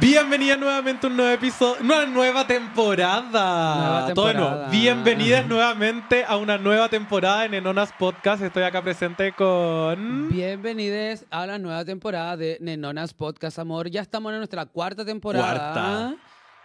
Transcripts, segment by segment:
Bienvenida nuevamente a un nuevo episodio, una nueva temporada. Nueva temporada. nuevo. Bienvenidas nuevamente a una nueva temporada en Enonas Podcast. Estoy acá presente con. Bienvenidos a la nueva temporada de Nenonas Podcast Amor. Ya estamos en nuestra cuarta temporada. Cuarta.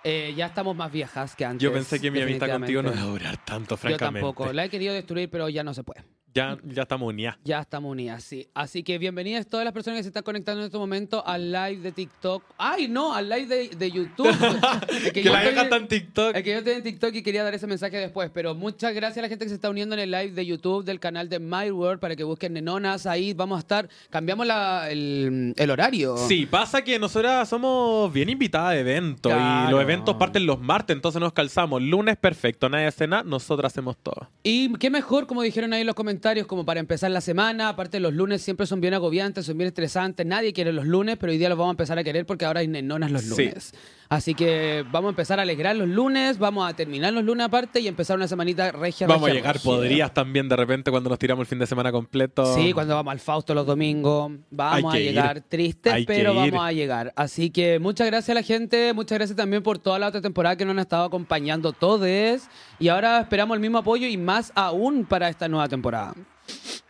Eh, ya estamos más viejas que antes. Yo pensé que mi amistad contigo no iba a durar tanto, Yo francamente. tampoco. La he querido destruir, pero ya no se puede. Ya, ya estamos unidas. Ya estamos unidas, sí. Así que bienvenidas todas las personas que se están conectando en este momento al live de TikTok. ¡Ay, no! Al live de, de YouTube. Es Que, yo la estoy- vieja está en TikTok. Es que yo estoy en TikTok y quería dar ese mensaje después, pero muchas gracias a la gente que se está uniendo en el live de YouTube del canal de My World para que busquen Nenonas. Ahí vamos a estar. Cambiamos la- el, el horario. Sí, pasa que nosotras somos bien invitadas a eventos y los eventos parten los martes, entonces nos calzamos. Lunes perfecto, nadie hace nada, nosotras hacemos todo. Y qué mejor, como dijeron ahí en los comentarios, como para empezar la semana. Aparte, los lunes siempre son bien agobiantes, son bien estresantes. Nadie quiere los lunes, pero hoy día los vamos a empezar a querer porque ahora hay nenonas los Sí. Así que vamos a empezar a alegrar los lunes, vamos a terminar los lunes aparte y empezar una semanita regia. Vamos a llegar, regia. podrías también de repente cuando nos tiramos el fin de semana completo. Sí, cuando vamos al Fausto los domingos. Vamos a llegar ir. tristes, Hay pero ir. vamos a llegar. Así que muchas gracias a la gente, muchas gracias también por toda la otra temporada que nos han estado acompañando todos. Y ahora esperamos el mismo apoyo y más aún para esta nueva temporada.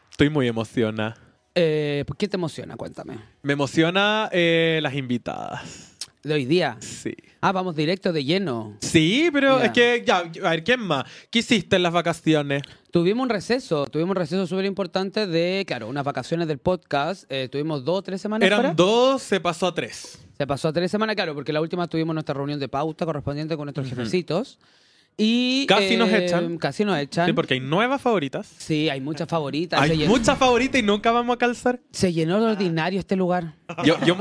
Estoy muy emocionada. Eh, ¿Por qué te emociona? Cuéntame. Me emociona eh, las invitadas. De hoy día. Sí. Ah, vamos directo de lleno. Sí, pero es que, ya, a ver, ¿quién más? ¿Qué hiciste en las vacaciones? Tuvimos un receso, tuvimos un receso súper importante de, claro, unas vacaciones del podcast. Eh, tuvimos dos tres semanas Eran dos, se pasó a tres. Se pasó a tres semanas, claro, porque la última tuvimos nuestra reunión de pauta correspondiente con nuestros jefecitos. Y. Casi nos eh, echan. Casi nos echan. Sí, porque hay nuevas favoritas. Sí, hay muchas favoritas. Hay muchas favoritas y nunca vamos a calzar. se llenó de ordinario este lugar. Yo, yo,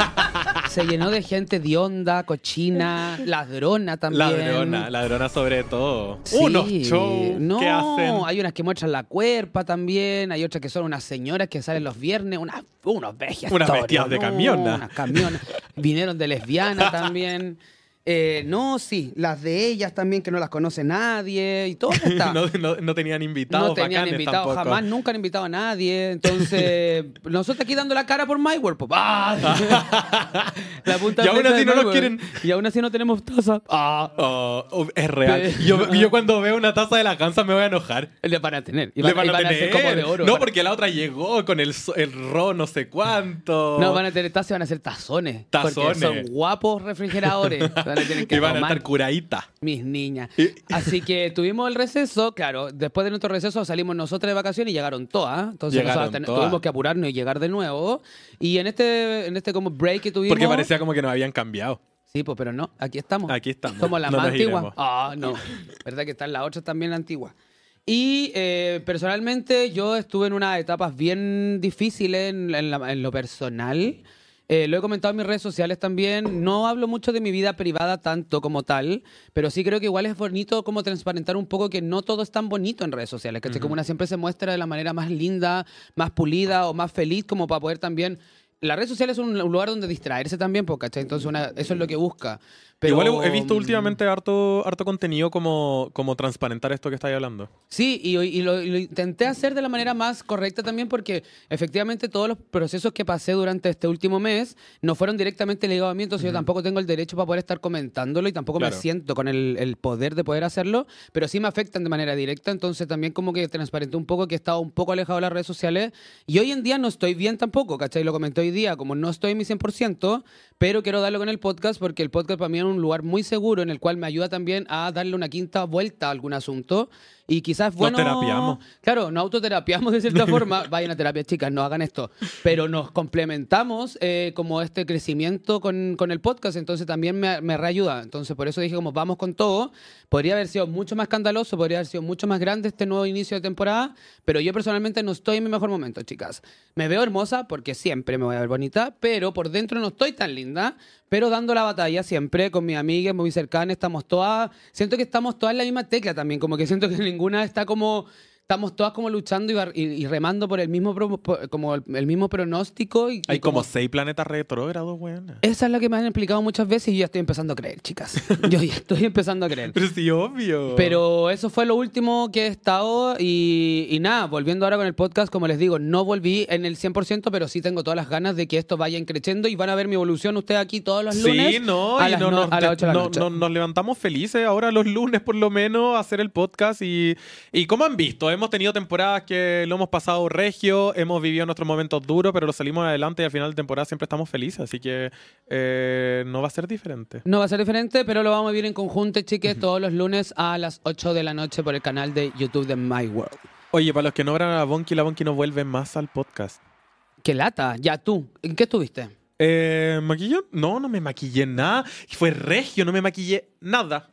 Se llenó de gente de onda, cochina, ladrona también. ladrona, ladrona sobre todo. Sí. Unos shows no, que hacen. hay unas que muestran la cuerpa también, hay otras que son unas señoras que salen los viernes, unas, unos bestias. Unas bestias de no, camiona. Unas camionas. Vinieron de lesbiana también. Eh, no, sí, las de ellas también que no las conoce nadie y todo está. no, no- no tenían invitados no tenían invitados jamás, nunca han invitado a nadie. Entonces, nosotros aquí dando la cara por MyWorld. pues, ¡ah! La punta Y aún así no nos quieren. Y aún así no tenemos taza. ¡Ah! Oh, oh, es real. Yo, yo cuando veo una taza de la Gansa me voy a enojar. Le van a tener. Y Le van, y a van a tener. ser como de oro. No, porque la otra llegó con el, el ro no sé cuánto. No, van a tener tazas y van a ser tazones. Porque Tazones. son guapos refrigeradores. Van a tener que Y van a tomar estar curaditas. mis niñas. Así que tuvimos el receso, claro. Después de nuestro receso salimos nosotros de vacaciones y llegaron todas. Entonces Llegaron nosotros todas. tuvimos que apurarnos y llegar de nuevo. Y en este, en este como break que tuvimos... Porque parecía como que nos habían cambiado. Sí, pues, pero no, aquí estamos. Aquí estamos. Somos las No más iremos. Ah, no. Verdad que están las otras también antiguas. Y eh, personalmente yo estuve en unas etapas bien difíciles en, en la- en lo personal. Eh, lo he comentado en mis redes sociales también. No hablo mucho de mi vida privada tanto como tal, pero sí creo que igual es bonito como transparentar un poco que no todo es tan bonito en redes sociales. Que como una siempre se muestra de la manera más linda, más pulida o más feliz como para poder también... Las redes sociales son un lugar donde distraerse también, po, ¿cachai? Entonces una- eso es lo que busca. Pero, Igual he, visto mm, últimamente harto, harto contenido como, como transparentar esto que estáis hablando. Sí, y, y lo, y lo intenté hacer de la manera más correcta también porque efectivamente todos los procesos que pasé durante este último mes no fueron directamente ligados a mí, entonces yo tampoco tengo el derecho para poder estar comentándolo y tampoco Claro. me siento con el, el poder de poder hacerlo, pero sí me afectan de manera directa, entonces también como que transparenté un poco que he estado un poco alejado de las redes sociales y hoy en día no estoy bien tampoco, ¿cachai? Lo comenté hoy día, como no estoy en mi 100%, pero quiero darlo con el podcast porque el podcast para mí es un lugar muy seguro en el cual me ayuda también a darle una quinta vuelta a algún asunto y quizás es Nos bueno... terapiamos. Claro, nos autoterapiamos de cierta forma. Vayan a terapia, chicas, no hagan esto. Pero nos complementamos eh, como este crecimiento con, con el podcast, entonces también me, me reayuda. Entonces, por eso dije, como vamos con todo. Podría haber sido mucho más escandaloso, podría haber sido mucho más grande este nuevo inicio de temporada, pero yo personalmente no estoy en mi mejor momento, chicas. Me veo hermosa porque siempre me voy a ver bonita, pero por dentro no estoy tan linda, pero dando la batalla siempre con mis amigas muy cercanas, estamos todas, siento que estamos todas en la misma tecla también, como que siento que ninguna está como estamos todas como luchando y, y- y remando por el mismo pro- por- como el, el mismo pronóstico. Y, Hay como seis planetas retrógrados, weón. Esa es la que me han explicado muchas veces y yo ya estoy empezando a creer, chicas. Yo ya estoy empezando a creer. Pero sí, obvio. Pero eso fue lo último que he estado y, y nada, volviendo ahora con el podcast, como les digo, no volví en el 100%, pero sí tengo todas las ganas de que esto vaya creciendo y van a ver mi evolución ustedes aquí todos los lunes Sí, no, a y las, no, no- nos, a las 8 de la no- noche. no- nos levantamos felices ahora los lunes por lo menos a hacer el podcast y, y como han visto, hemos tenido temporadas que lo hemos pasado regio, hemos vivido nuestros momentos duros, pero lo salimos adelante y al final de temporada siempre estamos felices, así que eh, no va a ser diferente. No va a ser diferente, pero lo vamos a vivir en conjunto, chiques, todos los lunes a las 8 de la noche por el canal de YouTube de My World. Oye, para los que no verán a la Bonky, la Bonky no vuelve más al podcast. ¡Qué lata! Ya tú, ¿en qué estuviste? Eh, ¿Maquillón? No, no me maquillé nada. Fue regio, no me maquillé nada.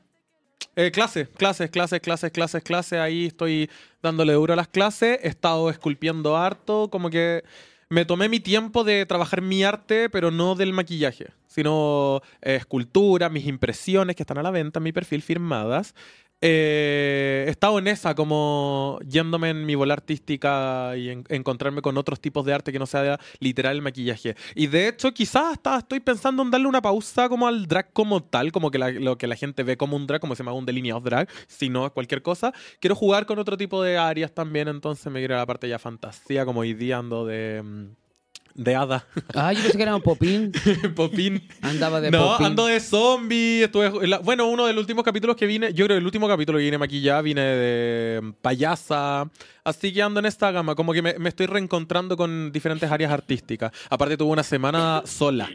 Eh, clases, clases, clases, clases, clases, clases. Ahí estoy dándole duro a las clases. He estado esculpiendo harto. Como que me tomé mi tiempo de trabajar mi arte, pero no del maquillaje, sino eh, escultura, mis impresiones que están a la venta en mi perfil firmadas. Eh, he estado en esa, como yéndome en mi bola artística y en- encontrarme con otros tipos de arte que no sea literal el maquillaje. Y de hecho, quizás hasta estoy pensando en darle una pausa como al drag como tal, como que la- lo que la gente ve como un drag, como se llama un delineado drag, si no es cualquier cosa. Quiero jugar con otro tipo de áreas también, entonces me iré a la parte ya fantasía, como hoy día ando de, mm, de hada, Ah, yo pensé que era un popín. popín. Andaba de no, popín. ando de zombie. Estuve, la- bueno, uno de los últimos capítulos que vine, yo creo que el último capítulo que vine maquillada, vine de mm, payasa. Así que ando en esta gama, como que me, me estoy reencontrando con diferentes áreas artísticas. Aparte, tuve una semana sola.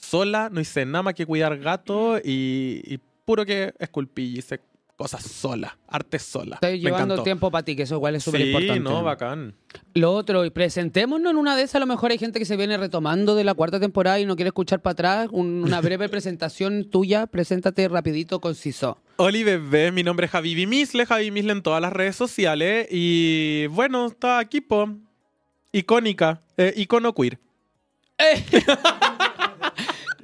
Sola, no hice nada más que cuidar gato y, y puro que esculpí y hice cosas sola, arte sola. Estoy Me llevando encantó. tiempo para ti, que eso igual es súper Sí, importante. no, bacán. Lo otro, y presentémonos en una de esas, a lo mejor hay gente que se viene retomando de la cuarta temporada y no quiere escuchar para atrás. Un- una breve presentación tuya, preséntate rapidito, conciso. Oli bebé, mi nombre es Javi Misle, Javi Misle en todas las redes sociales y bueno, está aquí, po. Icónica, eh, icono queer.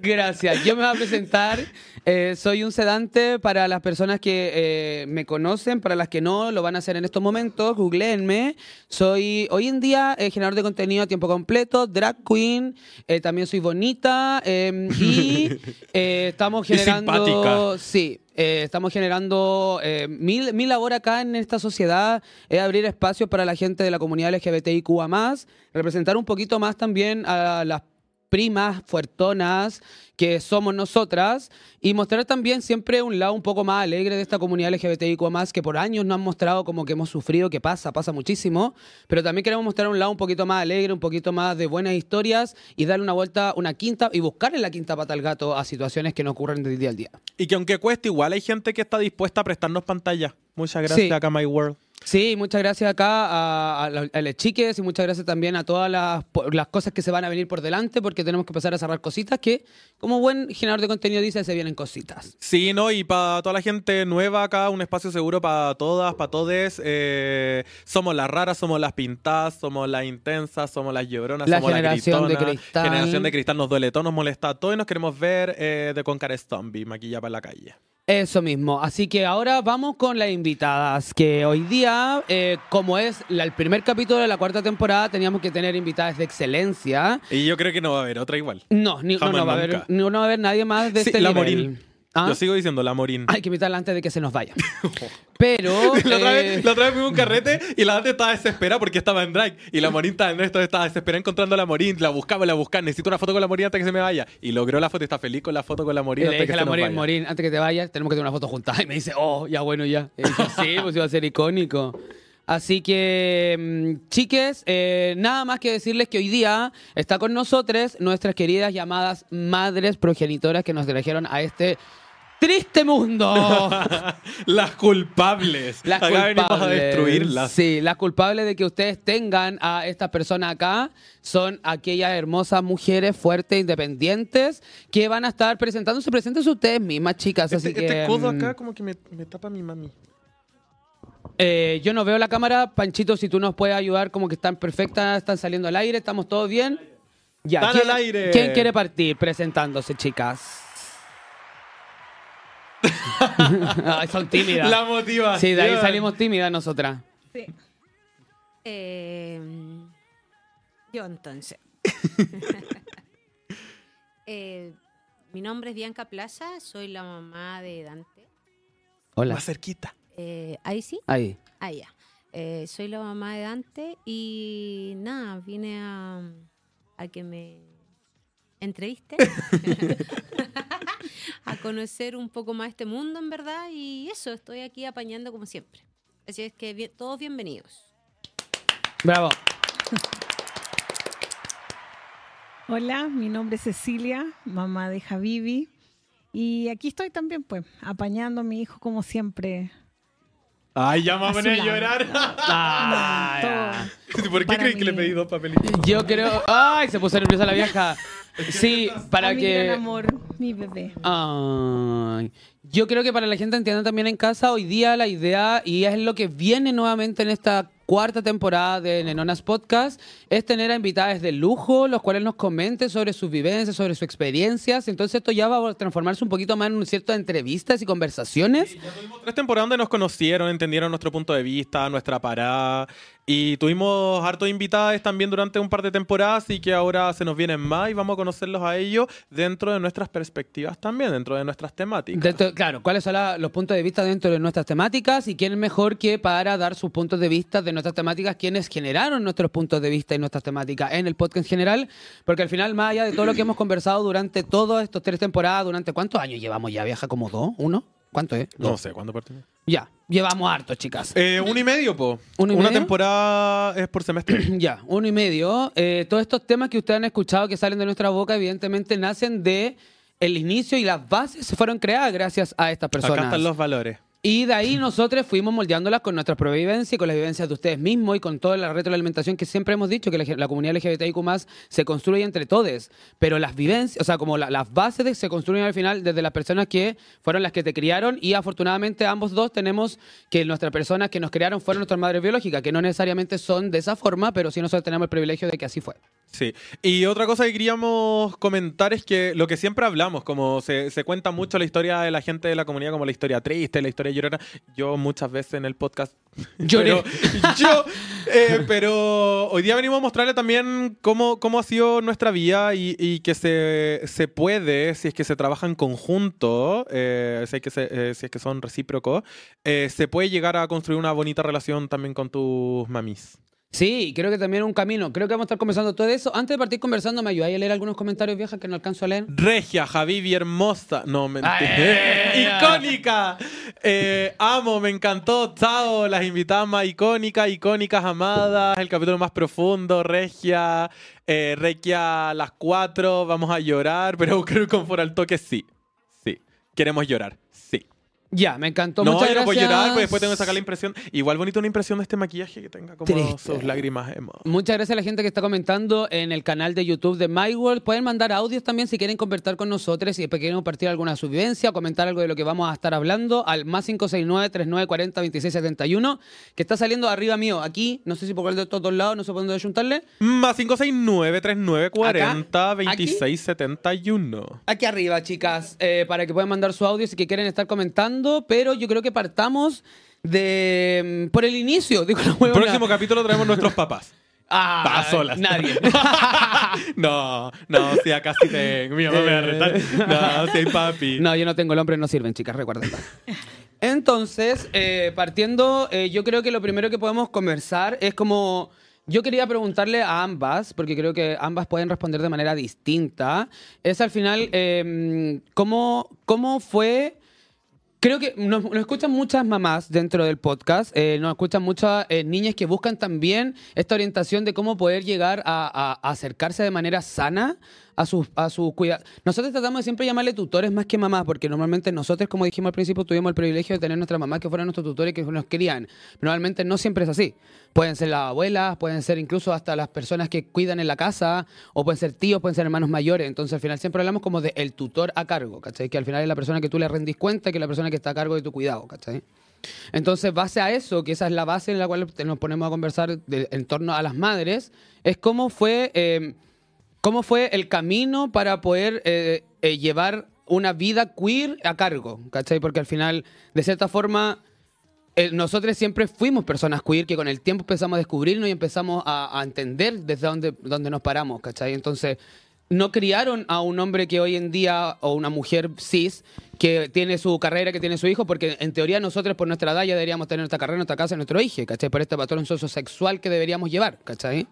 Gracias. Yo me voy a presentar. eh, soy un sedante para las personas que eh, me conocen, para las que no, lo van a hacer en estos momentos. Googleenme. Soy hoy en día eh, generador de contenido a tiempo completo, drag queen. también soy bonita. eh, y estamos Y generando. simpática. Sí. eh, estamos generando eh, mi, mi labor acá en esta sociedad es abrir espacios para la gente de la comunidad LGBTIQA+, representar un poquito más también a las primas fuertonas que somos nosotras y mostrar también siempre un lado un poco más alegre de esta comunidad LGBTIQ más que por años nos han mostrado como que hemos sufrido, que pasa, pasa muchísimo, pero también queremos mostrar un lado un poquito más alegre, un poquito más de buenas historias y darle una vuelta, una quinta y buscarle la quinta pata al gato a situaciones que no ocurren del día al día. Y que aunque cueste, igual hay gente que está dispuesta a prestarnos pantalla. Muchas gracias Sí. My World. Sí, muchas gracias acá a, a, los- a chiques y muchas gracias también a todas las, las cosas que se van a venir por delante porque tenemos que empezar a cerrar cositas que, como buen generador de contenido dice, se vienen cositas. Sí, ¿no? Y para toda la gente nueva acá, un espacio seguro para todas, para todes. Eh, somos las raras, somos las pintadas, somos las intensas, somos las lloronas, La somos generación las de gritonas. cristal. Generación de cristal nos duele todo, nos molesta todo y nos queremos ver eh, de con cara de zombie, maquillada para la calle. Eso mismo. Así que ahora vamos con las invitadas. Que hoy día, eh, como es la- el primer capítulo de la cuarta temporada, teníamos que tener invitadas de excelencia. Y yo creo que no va a haber otra igual. No, ni- no, Jamás no va a haber, nunca. no, no va a haber nadie más de Sí, este la nivel. ¿Ah? Yo sigo diciendo la Morín. Hay que invitarla antes de que se nos vaya. Pero. la, otra eh, vez, la otra vez fuimos a un carrete y la gente estaba desesperada porque estaba en drag. Y la Morín estaba en esto, estaba desesperada encontrando a la Morín. La buscaba, la buscaba. Necesito una foto con la Morín antes que se me vaya. Y logró la foto y está feliz con la foto con la Morín le antes dije que a se la nos Morín, vaya. Morín, antes que te vayas, tenemos que tener una foto juntas. Y me dice, oh, ya bueno, ya. Y dije, sí, pues iba a ser icónico. Así que, mm, chiques, eh, nada más que decirles que hoy día está con nosotros nuestras queridas llamadas madres progenitoras que nos trajeron a este triste mundo. Las culpables. Las Acá venimos a culpables. destruirlas. Sí, las culpables de que ustedes tengan a estas personas acá son aquellas hermosas mujeres fuertes, independientes, que van a estar presentándose. Preséntense ustedes mismas, chicas. Este, así que, este codo mm, acá como que me, me tapa mi mami. eh, yo no veo la cámara. Panchito, si tú nos puedes ayudar, como que están perfectas, están saliendo al aire, estamos todos bien. Ya, Están ¿quién, al aire. ¿Quién quiere partir presentándose, chicas? Ay, son tímidas. La motivación. Sí, de ahí salimos tímidas nosotras. Sí. Eh, yo entonces. Eh, mi nombre es Bianca Plaza, soy la mamá de Dante. Hola. Más cerquita. Eh, Ahí sí, Ahí. ah, ya. Eh, soy la mamá de Dante y nada, vine a, a que me entreviste, a conocer un poco más este mundo en verdad y eso, estoy aquí apañando como siempre. Así es que bien- todos bienvenidos. Bravo. Hola, mi nombre es Cecilia, mamá de Javivi. Y aquí estoy también, pues, apañando a mi hijo como siempre. Ay, ya me voy a llorar. Ah, Todo. ¿Por qué crees que le pedí dos papelitos? Yo creo. ¡Ay! Se puso nerviosa la vieja. Sí, para A mi que. gran amor, mi bebé. Ay. Yo creo que para la gente entienda también en casa, hoy día la idea, y es lo que viene nuevamente en esta cuarta temporada de Nenonas Podcast, es tener a invitadas de lujo, los cuales nos comenten sobre sus vivencias, sobre sus experiencias. Entonces esto ya va a transformarse un poquito más en un cierto de entrevistas y conversaciones. Ya tuvimos tres temporadas donde nos conocieron, entendieron nuestro punto de vista, nuestra parada. Y tuvimos hartos invitados también durante un par de temporadas y que ahora se nos vienen más y vamos a conocerlos a ellos dentro de nuestras perspectivas también, dentro de nuestras temáticas. Dentro- claro, cuáles son la- los puntos de vista dentro de nuestras temáticas y quién mejor que para dar sus puntos de vista de nuestras temáticas, quienes generaron nuestros puntos de vista y nuestras temáticas en el podcast en general, porque al final, más allá de todo lo que hemos conversado durante todas estas tres temporadas, durante cuántos años llevamos ya, viaja como dos, uno, ¿cuánto es? No sé, ¿cuándo partimos? Ya, llevamos harto, chicas. Eh, uno y medio, po. ¿Uno y Una medio? temporada es por semestre. Ya, uno y medio. Eh, todos estos temas que ustedes han escuchado que salen de nuestra boca, evidentemente nacen de el inicio y las bases se fueron creadas gracias a estas personas. Acá están los valores. Y de ahí nosotros fuimos moldeándolas con nuestra propia vivencia y con las vivencias de ustedes mismos y con toda la retroalimentación que siempre hemos dicho que la, comunidad LGBTIQ se construye entre todos. Pero las vivencias, o sea, como la- las bases se construyen al final desde las personas que fueron las que te criaron y afortunadamente ambos dos tenemos que nuestras personas que nos criaron fueron nuestras madres biológicas, que no necesariamente son de esa forma, pero sí nosotros tenemos el privilegio de que así fue. Sí. Y otra cosa que queríamos comentar es que lo que siempre hablamos, como se cuenta mucho la historia de la gente de la comunidad como la historia triste, la historia llorona. Yo muchas veces en el podcast Lloré. Pero yo, eh, pero hoy día venimos a mostrarle también cómo, cómo ha sido nuestra vida y, y que se, se puede, si es que se trabaja en conjunto, eh, si, es que se- eh, si es que son recíprocos, eh, se puede llegar a construir una bonita relación también con tus mamis. Sí, creo que también un camino. Creo que vamos a estar conversando todo eso. Antes de partir conversando, ¿me ayudáis a leer algunos comentarios viejas que no alcanzo a leer? Regia, Javivi, hermosa. No, mentira. ¡Ay! icónica. Eh, amo, me encantó. Chao, las invitadas más icónicas, icónicas, amadas. El capítulo más profundo. Regia, eh, Regia, las cuatro. Vamos a llorar, pero creo que con fuera al toque sí. Sí. Queremos llorar. Ya, me encantó. no, Muchas yo no puedo gracias. llorar, pues después tengo que sacar la impresión. Igual bonito una impresión de este maquillaje que tenga como Triste. sus lágrimas emo. Muchas gracias a la gente que está comentando en el canal de YouTube de My World. Pueden mandar audios también si quieren conversar con nosotros, si quieren compartir alguna de su vivencia, comentar algo de lo que vamos a estar hablando al más 569-3940-2671, que está saliendo arriba mío. Aquí, no sé si por cuál de estos dos lados, no sé por dónde juntarle. Más 569 39 40 Acá, aquí. 26 71. Aquí arriba, chicas, eh, para que puedan mandar su audio si que quieren estar comentando, pero yo creo que partamos de mm, por el inicio, digo la huevona. Próximo capítulo traemos nuestros papás. Ah, Pa' solas. Nadie. no, no, si acá sí tengo. Mi mamá me va a retar. No, si hay papi. No, yo no tengo el hombre, no sirven, chicas, recuerden. Entonces, eh, partiendo, eh, yo creo que lo primero que podemos conversar es como... Yo quería preguntarle a ambas, porque creo que ambas pueden responder de manera distinta, es al final, eh, ¿cómo, ¿cómo fue Creo que nos, nos escuchan muchas mamás dentro del podcast, eh, nos escuchan muchas eh, niñas que buscan también esta orientación de cómo poder llegar a, acercarse de manera sana a sus a su cuidado. Nosotros tratamos de siempre llamarle tutores más que mamás, porque normalmente nosotros, como dijimos al principio, tuvimos el privilegio de tener nuestras mamás que fueran nuestros tutores que nos querían. Normalmente no siempre es así. Pueden ser las abuelas, pueden ser incluso hasta las personas que cuidan en la casa, o pueden ser tíos, pueden ser hermanos mayores. Entonces al final siempre hablamos como de el tutor a cargo, ¿cachai? Que al final es la persona que tú le rendís cuenta, que es la persona que está a cargo de tu cuidado, ¿cachai? Entonces, base a eso, que esa es la base en la cual nos ponemos a conversar en torno a las madres, es cómo fue, eh, cómo fue el camino para poder eh, eh, llevar una vida queer a cargo, ¿cachai? Porque al final, de cierta forma, nosotros siempre fuimos personas queer que con el tiempo empezamos a descubrirnos y empezamos a, a entender desde dónde, dónde nos paramos, ¿cachai? Entonces, no criaron a un hombre que hoy en día, o una mujer cis, que tiene su carrera, que tiene su hijo, porque en teoría nosotros por nuestra edad ya deberíamos tener nuestra carrera, nuestra casa, nuestro hijo, ¿cachai? Por este patrón sociosexual que deberíamos llevar, ¿cachai?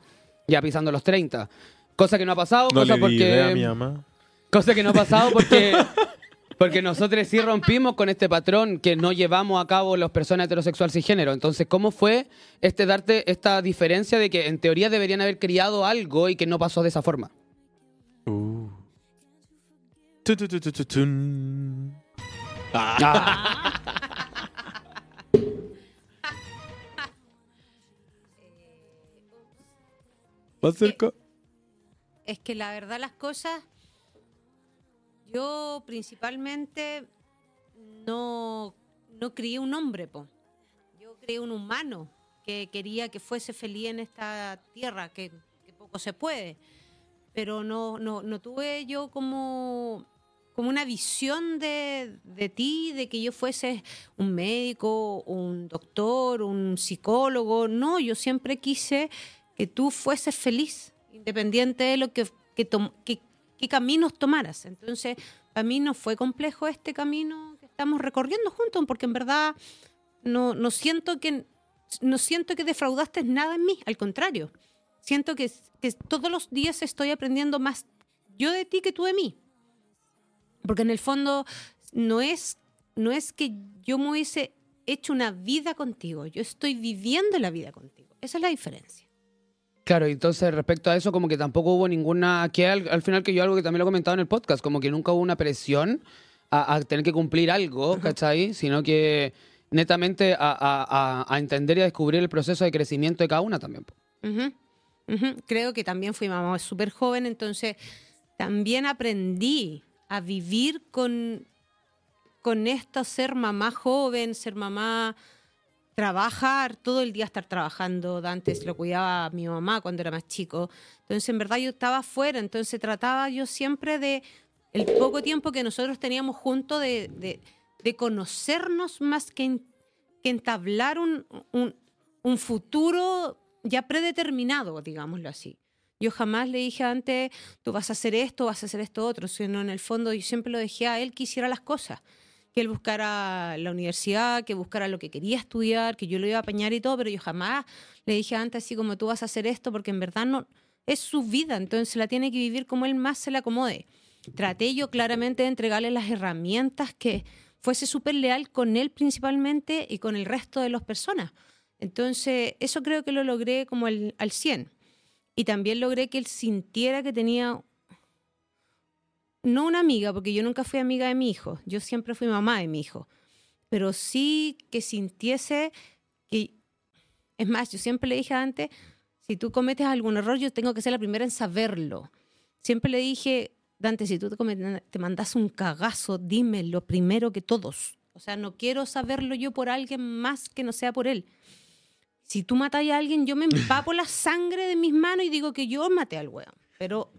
Ya pisando los 30. Cosa que no ha pasado, No cosa le porque... idea a mi mamá. Cosa que no ha pasado porque, porque nosotros sí rompimos con este patrón que no llevamos a cabo las personas heterosexuales cisgénero. Entonces, ¿cómo fue este darte esta diferencia de que en teoría deberían haber criado algo y que no pasó de esa forma? Uh. Tu, tu, tu, tu, tu, tun. Más cerca. Es que la verdad las cosas, yo principalmente no, no crié un hombre, po. yo crié un humano que quería que fuese feliz en esta tierra, que, que poco se puede. Pero no, no, no tuve yo como, como una visión de, de ti, de que yo fuese un médico, un doctor, un psicólogo. No, yo siempre quise que tú fueses feliz, independiente de lo que, que, que- caminos tomaras. Entonces, para mí no fue complejo este camino que estamos recorriendo juntos, porque en verdad no, siento que no siento que defraudaste nada en mí, al contrario. Siento que, que todos los días estoy aprendiendo más yo de ti que tú de mí. Porque en el fondo no es, no es que yo me hubiese hecho una vida contigo, yo estoy viviendo la vida contigo. Esa es la diferencia. Claro, entonces respecto a eso, como que tampoco hubo ninguna. que al, al final que yo algo que también lo he comentado en el podcast, como que nunca hubo una presión a, a tener que cumplir algo, ¿cachai? Sino que netamente a, a- a- a entender y a descubrir el proceso de crecimiento de cada una también. Creo que también fui mamá súper joven, entonces también aprendí a vivir con, con esto, ser mamá joven, ser mamá, trabajar, todo el día estar trabajando. Antes lo cuidaba mi mamá cuando era más chico. Entonces, en verdad, yo estaba afuera, entonces trataba yo siempre de el poco tiempo que nosotros teníamos juntos de, de- de conocernos más que, en- que entablar un, un- un futuro ya predeterminado, digámoslo así. Yo jamás le dije antes, tú vas a hacer esto, vas a hacer esto otro, sino en el fondo yo siempre lo dejé a él que hiciera las cosas, que él buscara la universidad, que buscara lo que quería estudiar, que yo lo iba a apañar y todo, pero yo jamás le dije antes así como tú vas a hacer esto, porque en verdad no es su vida, entonces la tiene que vivir como él más se le acomode. Traté yo claramente de entregarle las herramientas que fuese súper leal con él principalmente y con el resto de las personas. Entonces, eso creo que lo logré como al, al 100. Y también logré que él sintiera que tenía, no una amiga, porque yo nunca fui amiga de mi hijo, yo siempre fui mamá de mi hijo, pero sí que sintiese que, es más, yo siempre le dije antes, si tú cometes algún error, yo tengo que ser la primera en saberlo. Siempre le dije, Dante, si tú te, te mandas un cagazo, dímelo primero que todos. O sea, no quiero saberlo yo por alguien más que no sea por él. Si tú matas a alguien, yo me empapo la sangre de mis manos y digo que yo maté al weón. Pero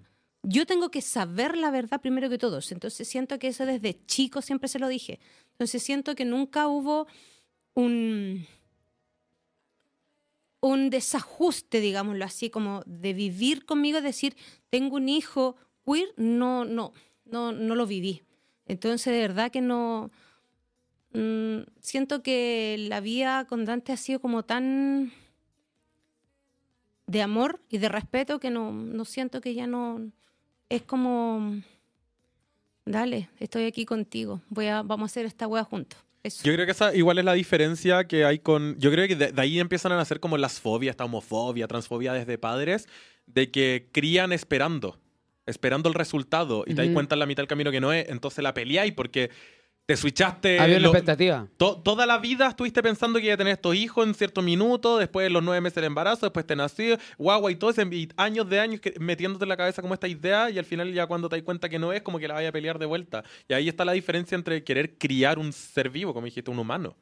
yo tengo que saber la verdad primero que todos. Entonces siento que eso desde chico siempre se lo dije. Entonces siento que nunca hubo un, un desajuste, digámoslo así, como de vivir conmigo, decir, tengo un hijo queer, no, no, no, no lo viví. Entonces, de verdad que no. mm, siento que la vida con Dante ha sido como tan de amor y de respeto que no, no siento que ya no. Es como. Dale, estoy aquí contigo. Voy a, vamos a hacer esta wea juntos. Eso. Yo creo que esa igual es la diferencia que hay con. Yo creo que de, de ahí empiezan a nacer como las fobias, esta homofobia, transfobia desde padres, de que crían esperando, esperando el resultado y te das cuenta en la mitad del camino que no es, entonces la peleáis porque te switchaste. Había una expectativa. to- toda la vida estuviste pensando que iba a tener estos hijos en cierto minuto, después de los nueve meses del embarazo, después te nació, guagua y todo ese, y años de años que- metiéndote en la cabeza como esta idea y al final ya cuando te das cuenta que no es, como que la vaya a pelear de vuelta. Y ahí está la diferencia entre querer criar un ser vivo, como dijiste, un humano.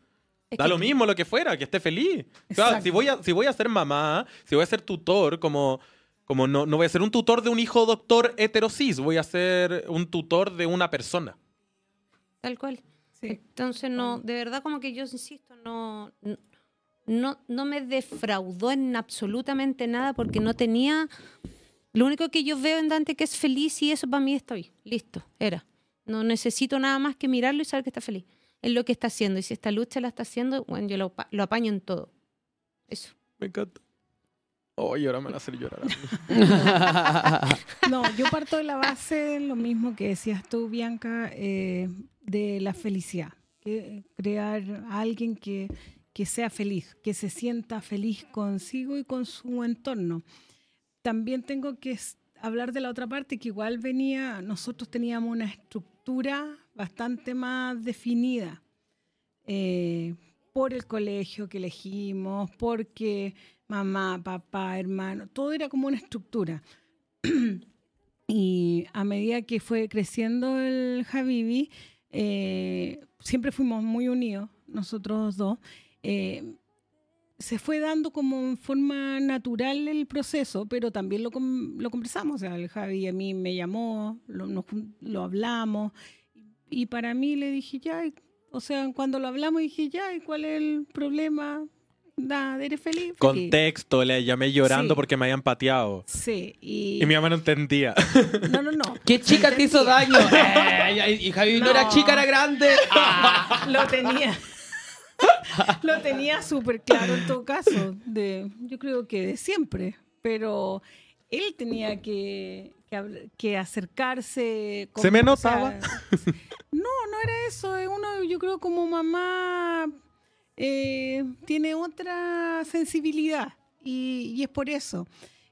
Es Da que- lo mismo lo que fuera, que esté feliz. O sea, Exacto. si, voy a, si voy a ser mamá, si voy a ser tutor, como, como no, no voy a ser un tutor de un hijo doctor heterosis, voy a ser un tutor de una persona. Tal cual. Sí. Entonces, no, de verdad, como que yo insisto, no, no, no me defraudó en absolutamente nada porque no tenía. Lo único que yo veo en Dante que es feliz y eso para mí estoy. Listo, era. No necesito nada más que mirarlo y saber que está feliz. Es lo que está haciendo. Y si esta lucha la está haciendo, bueno, yo lo, lo apaño en todo. Eso. Me encanta. Oye, ahora me van a hacer llorar. No, yo parto de la base, lo mismo que decías tú, Bianca, eh, de la felicidad. Que crear a alguien que, que sea feliz, que se sienta feliz consigo y con su entorno. También tengo que hablar de la otra parte, que igual venía, nosotros teníamos una estructura bastante más definida eh, por el colegio que elegimos, porque mamá, papá, hermano, todo era como una estructura. y a medida que fue creciendo el Habibi, eh, siempre fuimos muy unidos, nosotros dos. eh, se fue dando como en forma natural el proceso, pero también lo, lo conversamos. O sea, el Javi a mí me llamó, lo, hablamos, y para mí le dije, ya, o sea, cuando lo hablamos dije, ya, ¿y cuál es el problema? Nada, ¿eres feliz? Feliz. Contexto, le llamé llorando Sí. porque me habían pateado. Sí, y... Y mi mamá no entendía. No, no, no. ¿Qué chica te hizo daño? Eh, y Javi no. era chica, era grande. Ah. Lo tenía. Lo tenía súper claro en todo caso. De, yo creo que de siempre. Pero él tenía que, que, habl- que acercarse. Se me o sea, notaba. no, no era eso. es Uno, yo creo, como mamá, eh, tiene otra sensibilidad. Y, y es por eso.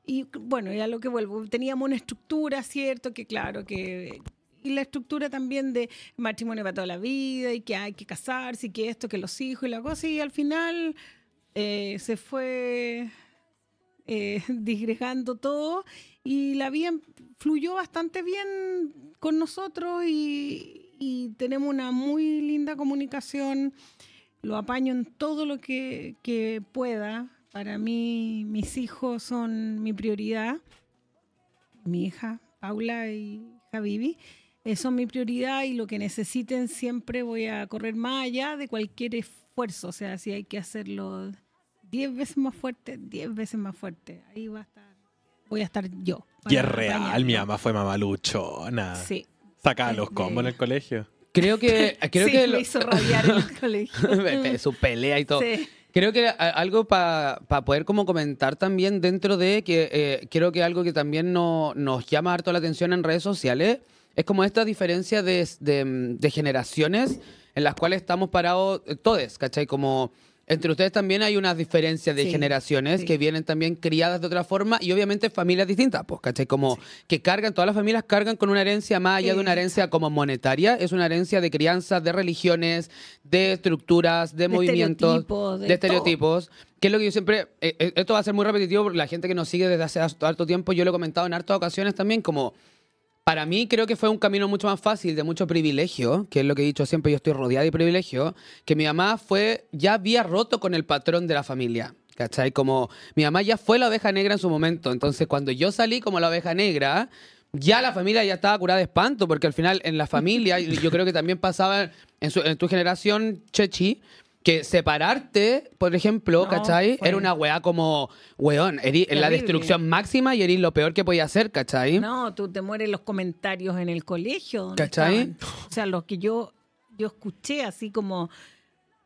Y bueno, ya lo que vuelvo, teníamos una estructura, ¿cierto? Que claro, que... Y la estructura también de matrimonio para toda la vida y que hay que casarse y que esto, que los hijos y la cosa. Y al final eh, se fue eh, disgregando todo y la vida fluyó bastante bien con nosotros y, y tenemos una muy linda comunicación. Lo apaño en todo lo que, que pueda. Para mí, mis hijos son mi prioridad. Mi hija, Paula y Javivi, eh, son mi prioridad y lo que necesiten siempre voy a correr más allá de cualquier esfuerzo. O sea, si hay que hacerlo 10 veces más fuerte, 10 veces más fuerte. Ahí va a estar, voy a estar yo. Y es real, mi mamá fue mamaluchona. Sí. Sacaba los combos en el colegio. Creo que. Creo sí, que me lo- hizo rabiar en el colegio. Su pelea y todo. Sí. Creo que algo para poder como comentar también dentro de que eh, creo que algo que también no- nos llama harto la atención en redes sociales es como esta diferencia de, de- de generaciones en las cuales estamos parados eh, todos, ¿cachai? Como entre ustedes también hay unas diferencias de Sí, generaciones sí. que vienen también criadas de otra forma y obviamente familias distintas, pues, ¿cachai? Como que cargan, todas las familias cargan con una herencia más allá de una herencia como monetaria, es una herencia de crianza, de religiones, de estructuras, de, De movimientos, estereotipos, de de estereotipos. Que es lo que yo siempre. eh, eh, esto va a ser muy repetitivo porque la gente que nos sigue desde hace harto tiempo, yo lo he comentado en hartas ocasiones también, como. Para mí creo que fue un camino mucho más fácil, de mucho privilegio, que es lo que he dicho siempre, yo estoy rodeada de privilegio, que mi mamá fue, ya había roto con el patrón de la familia. ¿Cachai? Como mi mamá ya fue la oveja negra en su momento. Entonces, cuando yo salí como la oveja negra, ya la familia ya estaba curada de espanto, porque al final en la familia, yo creo que también pasaba en, su- en tu generación, Chechi, que separarte, por ejemplo, No, ¿cachai? fue- Era una weá como, weón, eri- la Terrible. destrucción máxima y eres lo peor que podía hacer, ¿cachai? No, tú te mueres los comentarios en el colegio. ¿Cachai? estaban. O sea, los que yo, yo escuché, así como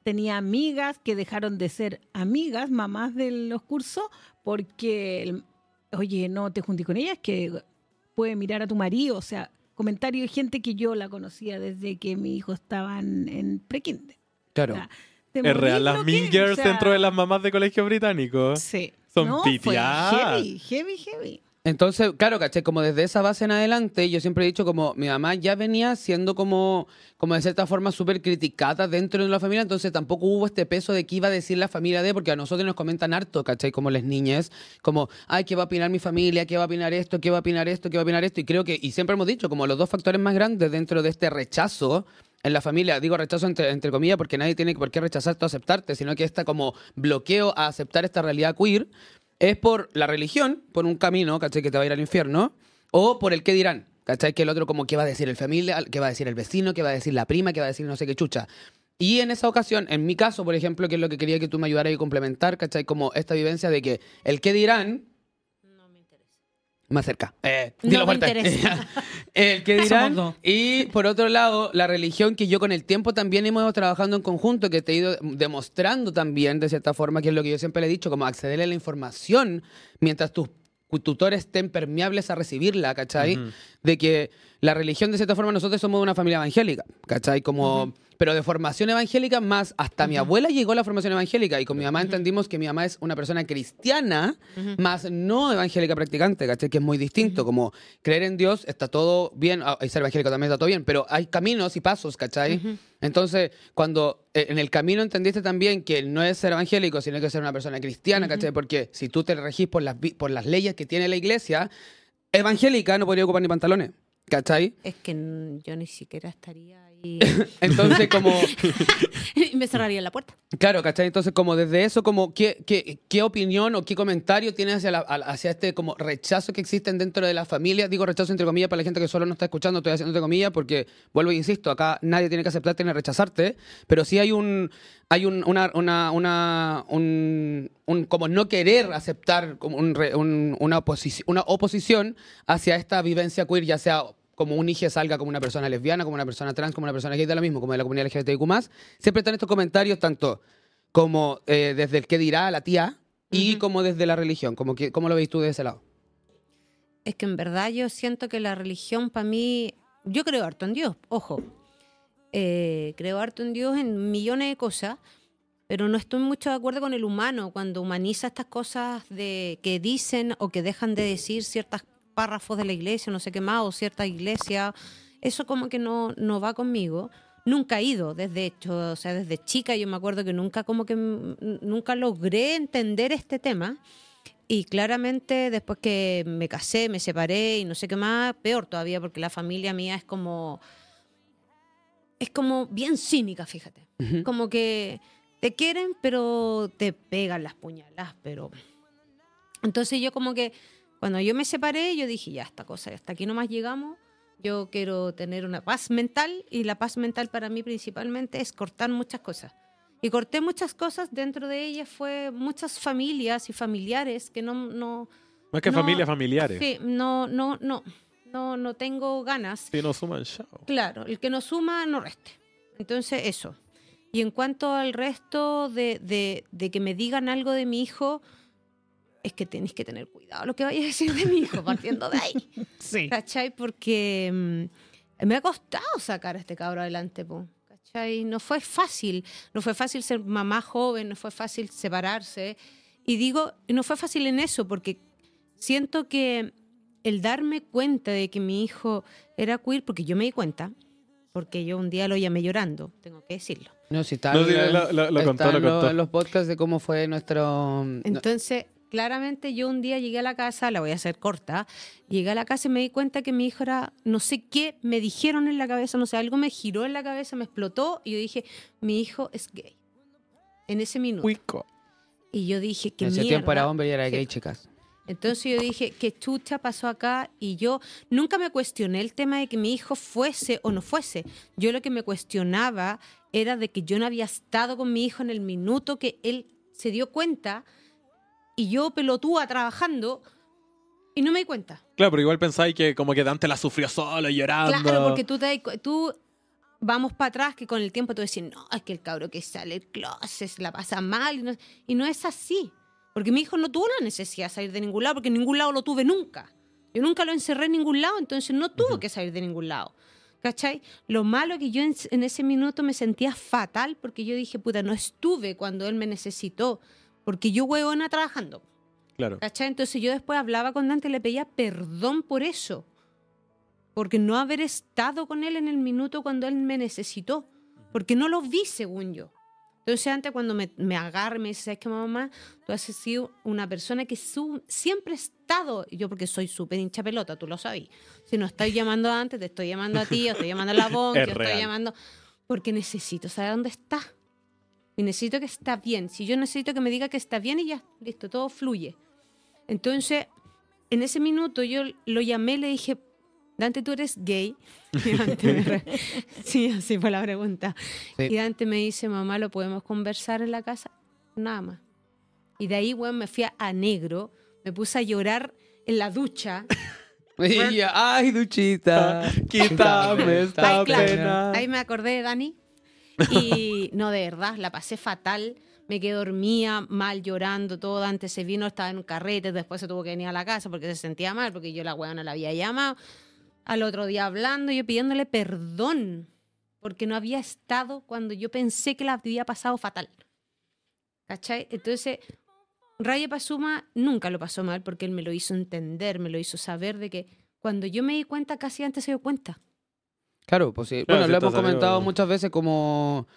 tenía amigas que dejaron de ser amigas, mamás de los cursos, porque, oye, no te junté con ellas, que puede mirar a tu marido. O sea, comentarios de gente que yo la conocía desde que mi hijo estaba en, en prekinder. Claro. O sea, te Es real, las Mean Girls o sea, dentro de las mamás de colegio británico. Sí. Son no, heavy, heavy, heavy. Entonces, claro, caché, como desde esa base en adelante, yo siempre he dicho como mi mamá ya venía siendo como, como de cierta forma súper criticada dentro de la familia, entonces tampoco hubo este peso de qué iba a decir la familia de, porque a nosotros nos comentan harto, ¿cachai? Como las niñas, como, ay, ¿qué va a opinar mi familia? ¿Qué va a opinar esto? ¿Qué va a opinar esto? ¿Qué va a opinar esto? Y creo que, y siempre hemos dicho, como los dos factores más grandes dentro de este rechazo en la familia, digo rechazo entre, entre comillas porque nadie tiene por qué rechazarte o aceptarte, sino que está como bloqueo a aceptar esta realidad queer, es por la religión, por un camino, ¿cachai? Que te va a ir al infierno, o por el qué dirán. ¿Cachai? Que el otro como qué va a decir el familia, qué va a decir el vecino, qué va a decir la prima, qué va a decir no sé qué chucha. Y en esa ocasión, en mi caso, por ejemplo, que es lo que quería que tú me ayudaras a complementar, ¿cachai? Como esta vivencia de que el qué dirán. Más cerca. Eh, No dilo me fuerte. interesa. el que dirán. Y por otro lado, la religión que yo con el tiempo también hemos ido trabajando en conjunto, que te he ido demostrando también, de cierta forma, que es lo que yo siempre le he dicho, como acceder a la información mientras tus tutores estén permeables a recibirla, ¿cachai? Ujú. De que la religión, de cierta forma, nosotros somos una familia evangélica, ¿cachai? Como, pero de formación evangélica más, hasta mi abuela llegó a la formación evangélica y con mi mamá entendimos que mi mamá es una persona cristiana, más no evangélica practicante, ¿cachai? Que es muy distinto, como creer en Dios está todo bien, ah, y ser evangélico también está todo bien, pero hay caminos y pasos, ¿cachai? Entonces, cuando eh, en el camino entendiste también que no es ser evangélico, sino que ser una persona cristiana, ¿cachai? Porque si tú te regís por las, por las leyes que tiene la iglesia, evangélica no podría ocupar ni pantalones, ¿cachai? Es que yo ni siquiera estaría. Entonces, como... me cerraría la puerta. Claro, ¿cachai? Entonces, como desde eso, como ¿qué, qué, qué opinión o qué comentario tienes hacia, la- al- hacia este como rechazo que existen dentro de la familia? Digo rechazo entre comillas para la gente que solo no está escuchando, estoy haciendo entre comillas porque, vuelvo e insisto, acá nadie tiene que aceptarte ni rechazarte, pero sí hay un, hay un, una, una, una, un, un como no querer aceptar como un re- un- una, oposici- una oposición hacia esta vivencia queer, ya sea como un hijo salga como una persona lesbiana, como una persona trans, como una persona gay, da lo mismo, como de la comunidad LGBTIQ+, siempre están estos comentarios tanto como eh, desde el qué dirá la tía y como desde la religión, como que, ¿cómo lo veis tú de ese lado? Es que en verdad yo siento que la religión para mí, yo creo harto en Dios, ojo, Eh, creo harto en Dios en millones de cosas, pero no estoy mucho de acuerdo con el humano cuando humaniza estas cosas de que dicen o que dejan de decir ciertos párrafos de la iglesia, no sé qué más, o cierta iglesia, eso como que no, no va conmigo. Nunca he ido, desde hecho, o sea, desde chica yo me acuerdo que nunca como que nunca logré entender este tema. Y claramente después que me casé, me separé y no sé qué más, peor todavía porque la familia mía es como es como bien cínica, fíjate. Ujú. Como que te quieren, pero te pegan las puñalas, pero entonces yo como que cuando yo me separé, yo dije, ya esta cosa, hasta aquí nomás llegamos. Yo quiero tener una paz mental y la paz mental para mí principalmente es cortar muchas cosas. Y corté muchas cosas, dentro de ellas fue muchas familias y familiares que no, no, Más que No, familias familiares. sí, no, no, no, no, no tengo ganas. Si no suman, chao. Claro, el que no suma, no reste. Entonces, eso. Y en cuanto al resto de, de- de que me digan algo de mi hijo, es que tenéis que tener cuidado lo que vaya a decir de mi hijo, partiendo de ahí. Sí. ¿Cachai? Porque mm, me ha costado sacar a este cabro adelante, po. ¿Cachai? No fue fácil. No fue fácil ser mamá joven, no fue fácil separarse. Y digo, no fue fácil en eso, porque siento que el darme cuenta de que mi hijo era queer, porque yo me di cuenta, porque yo un día lo llamé llorando, tengo que decirlo. No, si está, No, sí, lo- lo- lo contó, en lo contó. en los podcasts de cómo fue nuestro... no- Entonces, claramente yo un día llegué a la casa, la voy a hacer corta, llegué a la casa y me di cuenta que mi hijo era, no sé qué, me dijeron en la cabeza, no sé, algo me giró en la cabeza, me explotó y yo dije, mi hijo es gay. En ese minuto. Cuico. Y yo dije, qué en ese mierda. tiempo era hombre y era gay, chicas. Entonces yo dije, ¿qué chucha pasó acá? Y yo nunca me cuestioné el tema de que mi hijo fuese o no fuese. Yo lo que me cuestionaba era de que yo no había estado con mi hijo en el minuto que él se dio cuenta y yo pelotúa trabajando y no me di cuenta. Claro, pero igual pensáis que como que Dante la sufrió solo llorando. Claro, porque tú, te, tú vamos para atrás que con el tiempo tú decís, no, es que el cabro que sale del closet la pasa mal. Y no, y no es así. Porque mi hijo no tuvo la necesidad de salir de ningún lado, porque en ningún lado lo tuve nunca. Yo nunca lo encerré en ningún lado, entonces no tuvo que salir de ningún lado. ¿Cachai? Lo malo es que yo en, en ese minuto me sentía fatal porque yo dije, puta, no estuve cuando él me necesitó, porque yo huevona trabajando. Claro. ¿Cachai? Entonces yo después hablaba con Dante y le pedía perdón por eso. Porque no haber estado con él en el minuto cuando él me necesitó. Porque no lo vi, según yo. Entonces antes cuando me, me agarra y me dice, ¿sabes qué, mamá? Tú has sido una persona que su- siempre he estado, yo porque soy súper hincha pelota, tú lo sabes. Si no estoy llamando antes, te estoy llamando a ti, o estoy llamando a la Bon, Es estoy llamando... Porque necesito saber dónde está. Y necesito que está bien. Si yo necesito que me diga que está bien y ya, listo, todo fluye. Entonces, en ese minuto yo lo llamé le dije, Dante, ¿tú eres gay? Y Dante me re- Sí, así fue la pregunta. Sí. Y Dante me dice, mamá, ¿lo podemos conversar en la casa? Nada más. Y de ahí, weón, me fui a, a negro, me puse a llorar en la ducha. Y yo, ay, duchita. Quítame esta Ay, claro, pena. Ahí me acordé de Dani. Y no, de verdad, la pasé fatal. Me quedé dormía, mal, llorando, todo. Antes se vino, estaba en un carrete, después se tuvo que venir a la casa porque se sentía mal, porque yo la weona la había llamado. Al otro día hablando, yo pidiéndole perdón, porque no había estado cuando yo pensé que la había pasado fatal. ¿Cachai? Entonces, Raya Pasuma nunca lo pasó mal porque él me lo hizo entender, me lo hizo saber de que cuando yo me di cuenta, casi antes se dio cuenta. Claro, pues sí. Claro, bueno, lo hemos comentado muchas veces como,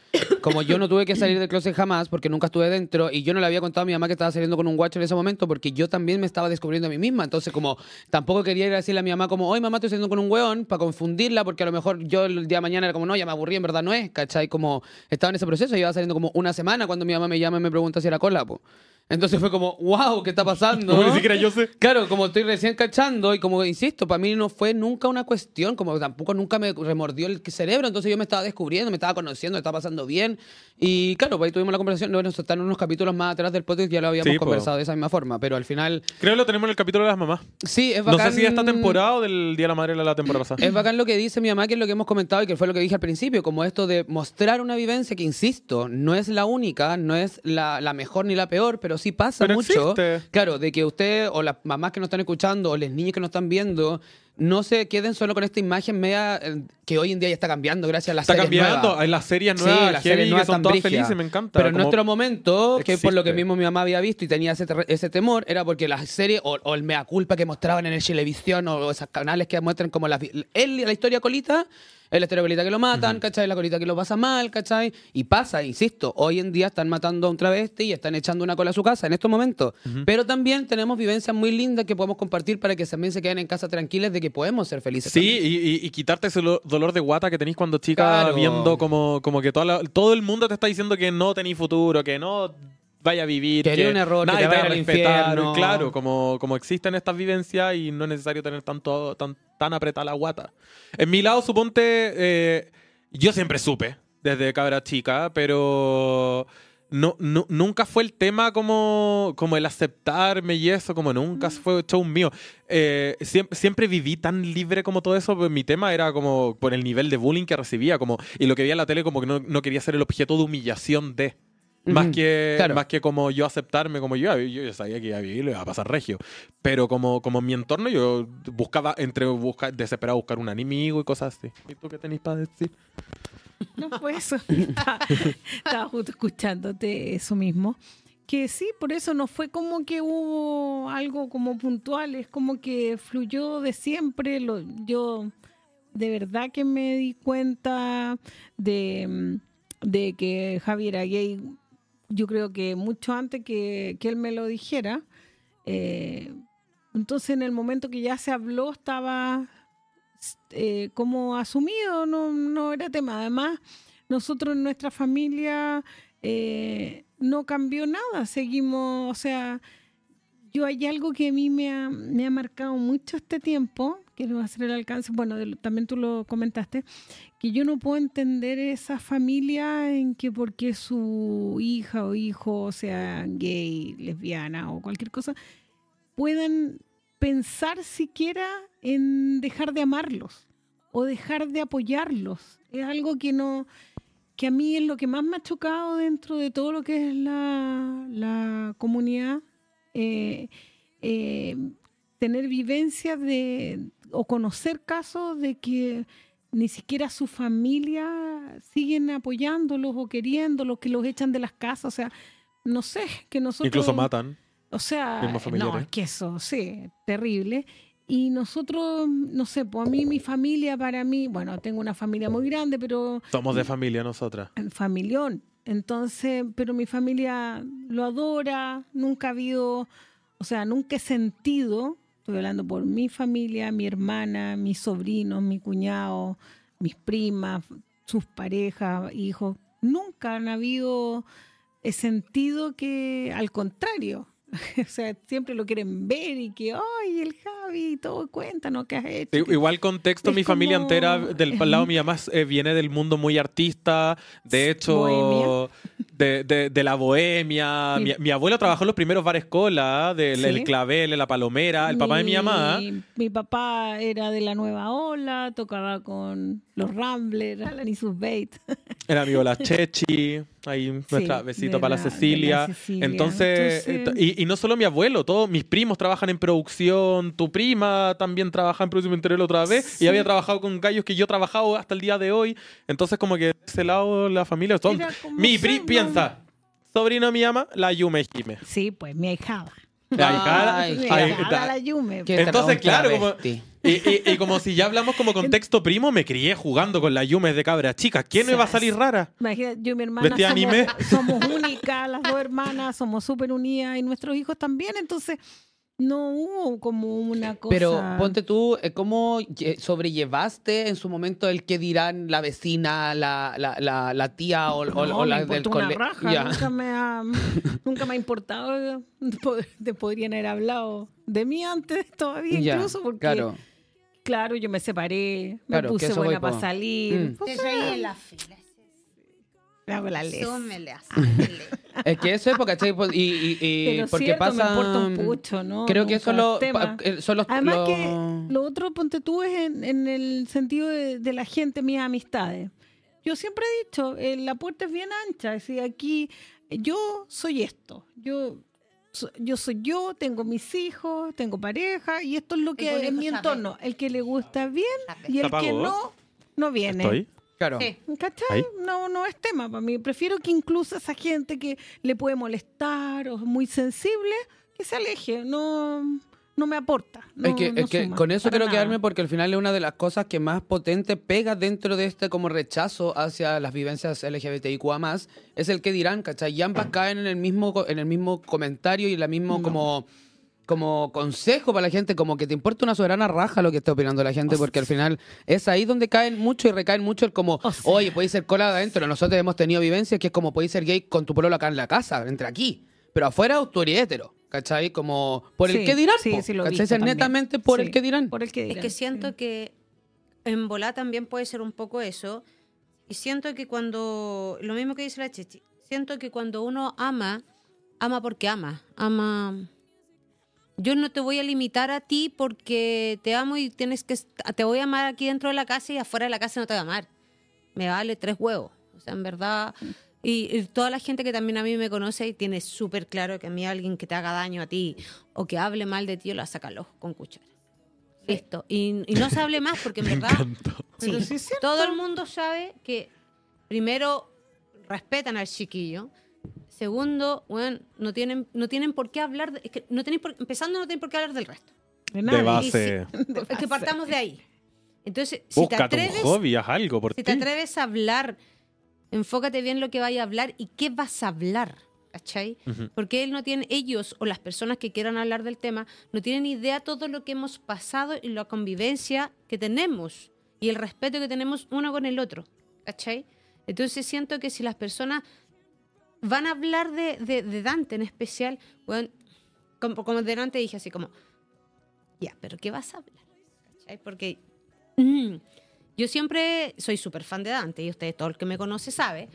como yo no tuve que salir del closet jamás porque nunca estuve dentro y yo no le había contado a mi mamá que estaba saliendo con un guacho en ese momento porque yo también me estaba descubriendo a mí misma. Entonces, como tampoco quería ir a decirle a mi mamá como, hoy mamá estoy saliendo con un weón para confundirla porque a lo mejor yo el día de mañana era como, no, ya me aburrí, en verdad no es, ¿cachai? Como estaba en ese proceso, iba saliendo como una semana cuando mi mamá me llama y me pregunta si era cola, po. Entonces fue como, wow, ¿qué está pasando? Como ni siquiera yo sé. Claro, como estoy recién cachando y como insisto, para mí no fue nunca una cuestión, como tampoco nunca me remordió el cerebro, entonces yo me estaba descubriendo, me estaba conociendo, me estaba pasando bien. Y claro, pues ahí tuvimos la conversación, bueno, eso está en unos capítulos más atrás del podcast, ya lo habíamos Sí, po. conversado de esa misma forma, pero al final, Creo que lo tenemos en el capítulo de las mamás. sí, es No bacán. sé si esta temporada o del Día de la Madre de la temporada pasada. Es bacán lo que dice mi mamá, que es lo que hemos comentado y que fue lo que dije al principio, como esto de mostrar una vivencia que, insisto, no es la única, no es la, la mejor ni la peor, pero sí pasa Pero mucho. existe. Claro, de que usted o las mamás que nos están escuchando o los niños que nos están viendo no se queden solo con esta imagen media eh, que hoy en día ya está cambiando gracias a las Está series cambiando. nuevas. Hay las series Sí, nuevas, las heavy, series nuevas son todas felices, me encanta. Pero en nuestro momento, que por lo que existe. mismo mi mamá había visto y tenía ese, ese temor, era porque las series o, o el mea culpa que mostraban en el televisión o esos canales que muestran como la, él, la historia colita, es la historia colita que lo matan, ¿cachai? La colita que lo pasa mal, ¿cachai? Y pasa, insisto, hoy en día están matando a un travesti y están echando una cola a su casa en estos momentos. Pero también tenemos vivencias muy lindas que podemos compartir para que también se queden en casa tranquilas de que podemos ser felices. Sí, y, y- y quitarte ese lo- dolor de guata que tenéis cuando chica Claro. viendo como, como que toda la- todo el mundo te está diciendo que no tenéis futuro, que no vaya a vivir, Que haría un error, que nadie te vaya va a respetar. infierno. Claro, como, como existen estas vivencias y no es necesario tener tanto, tan, tan apretada la guata. En mi lado, suponte, eh, yo siempre supe, desde cabra chica, pero no, no- nunca fue el tema como, como el aceptarme y eso, como nunca fue show mío. Eh, siempre, siempre viví tan libre como todo eso, pues mi tema era como por el nivel de bullying que recibía, como, y lo que veía en la tele como que no, no quería ser el objeto de humillación de. Más que, claro. más que como yo aceptarme como yo, yo ya sabía que iba a vivir, iba a pasar regio. Pero como, como en mi entorno yo buscaba, entre buscar, desesperado buscar un enemigo y cosas así. ¿Y tú qué tenéis para decir? No fue eso. Estaba, estaba justo escuchándote eso mismo. Que sí, por eso no fue como que hubo algo como puntual, es como que fluyó de siempre. Lo, yo de verdad que me di cuenta de, mm, de que Javier era gay, yo creo que mucho antes que, que él me lo dijera. Eh, entonces en el momento que ya se habló estaba eh, como asumido, no, no era tema. Además, nosotros en nuestra familia eh, no cambió nada, seguimos, o sea, yo hay algo que a mí me ha, me ha marcado mucho este tiempo, quiero hacer el alcance, bueno, también tú lo comentaste, que yo no puedo entender esa familia en que porque su hija o hijo sea gay, lesbiana o cualquier cosa, puedan pensar siquiera en dejar de amarlos o dejar de apoyarlos. Es algo que no que a mí es lo que más me ha chocado dentro de todo lo que es la, la comunidad, eh, eh, tener vivencias de, o conocer casos de que ni siquiera su familia siguen apoyándolos o queriéndolos, que los echan de las casas, o sea, no sé, que nosotros... Incluso matan. O sea, no, es que eso, sí, terrible. Y nosotros, no sé, pues a mí, mi familia, para mí, bueno, tengo una familia muy grande, pero Somos de familia nosotras. en familión. Entonces, pero mi familia lo adora, nunca ha habido, o sea, nunca he sentido, estoy hablando por mi familia, mi hermana, mis sobrinos, mi cuñado, mis primas, sus parejas, hijos, nunca han habido, he sentido que, al contrario, o sea, siempre lo quieren ver y que, ay, el Javi, todo, cuéntanos qué has hecho. Igual contexto, es mi familia entera del lado mu- mi mamá eh, viene del mundo muy artista, de hecho, Bohemia. De, de- de la bohemia. Mi, Mi- abuelo trabajó en los primeros bares cola, del Sí. el clavel, la palomera, el papá de mi mamá. Mi papá era de la nueva ola, tocaba con los Ramblers, Alanis Bait. Era amigo de la Chechi, ahí nuestra besito de para la, la- Cecilia. Cecilia. Entonces, Entonces- y, y no solo mi abuelo, todos mis primos trabajan en producción, tu prima también trabaja en producción, la otra vez, y Sí. había trabajado con gallos que yo he trabajado hasta el día de hoy. Entonces, como que de ese lado la familia son... Mi ser, sobrino mi ama, la Yume Jime. Sí, pues mi ahijada. La hijada- Ay, Mi ahijada, la Yume. qué Entonces, claro, como-. Y, y- y como si ya hablamos como contexto primo, me crié jugando con la Yume de cabra chica. ¿Quién me va a salir rara? Imagínate, yo y mi hermana somos, anime. somos únicas, las dos hermanas, somos súper unidas y nuestros hijos también, entonces no hubo como una cosa... Pero ponte tú, eh, ¿cómo lle- sobrellevaste en su momento el que dirán la vecina, la, la, la, la tía o, o- No, o me la del colegio? nunca me ha, nunca me ha importado, te podrían haber hablado de mí antes todavía incluso, porque claro. claro, yo me separé, me Claro, puse buena para salir, Mm. Te reí en la fila. Súmele. Es que eso es porque. Pues, Y, y, y porque cierto, pasa... me importa un pucho, ¿no? Creo que eso Nunca lo, eh, son los... Además los- que lo otro, ponte tú, es en, en el sentido de, de la gente, mis amistades. Yo siempre he dicho, eh, la puerta es bien ancha, es decir, aquí eh, yo soy esto, yo, yo soy yo, tengo mis hijos, tengo pareja y esto es lo que en mi entorno, el que le gusta bien y ¿Se el que no, no viene. ¿Estoy? Claro. Sí. ¿Cachai? Ahí. No, no es tema para mí. Prefiero que incluso esa gente que le puede molestar o es muy sensible, que se aleje. No, no me aporta. No, es que, no es que suma, con eso quiero nada. quedarme porque al final es una de las cosas que más potente pega dentro de este como rechazo hacia las vivencias LGBTIQA más es el que dirán, ¿cachai? Y ambas caen en el mismo, co- en el mismo comentario y en la mismo No. como, como consejo para la gente, como que te importa una soberana raja lo que está opinando la gente, porque al final es ahí donde caen mucho y recaen mucho el como, O sea- oye, podéis ser cola adentro, nosotros hemos tenido vivencias que es como podéis ser gay con tu pololo acá en la casa, entre aquí, pero afuera tú eres hetero, ¿cachai? Como por el que dirán, sí, po, sí lo ¿cachai? Ser netamente por el que dirán. Por el que Es dirán, que sí. siento que en volá también puede ser un poco eso. Y siento que cuando, lo mismo que dice la Chichi, siento que cuando uno ama, ama porque ama. Ama. Yo no te voy a limitar a ti porque te amo y tienes que. Te voy a amar aquí dentro de la casa y afuera de la casa no te voy a amar. Me vale tres huevos. O sea, en verdad. Y, y toda la gente que también a mí me conoce y tiene súper claro que a mí alguien que te haga daño a ti o que hable mal de ti, lo saca al ojo con cuchara. Listo. Y, y no se hable más porque en verdad. Pero sí, sí todo el mundo sabe que, primero, respetan al chiquillo. Segundo, bueno, no tienen, no tienen por qué hablar. de- es que no tienen por- empezando, no tienen por qué hablar del resto. De De nadie. base. Es que partamos de ahí. Entonces, si te Búscate un atreves, hobby, haz algo por si ti. te atreves a hablar, enfócate bien lo que vaya a hablar y qué vas a hablar. ¿Cachai? Porque él no tiene, ellos o las personas que quieran hablar del tema, no tienen idea todo lo que hemos pasado y la convivencia que tenemos y el respeto que tenemos uno con el otro. ¿Cachai? Entonces siento que si las personas van a hablar de, de- Dante en especial, bueno, como, como delante dije así como, ya, pero ¿qué vas a hablar? Porque mm, yo siempre soy súper fan de Dante y ustedes, todo el que me conoce sabe.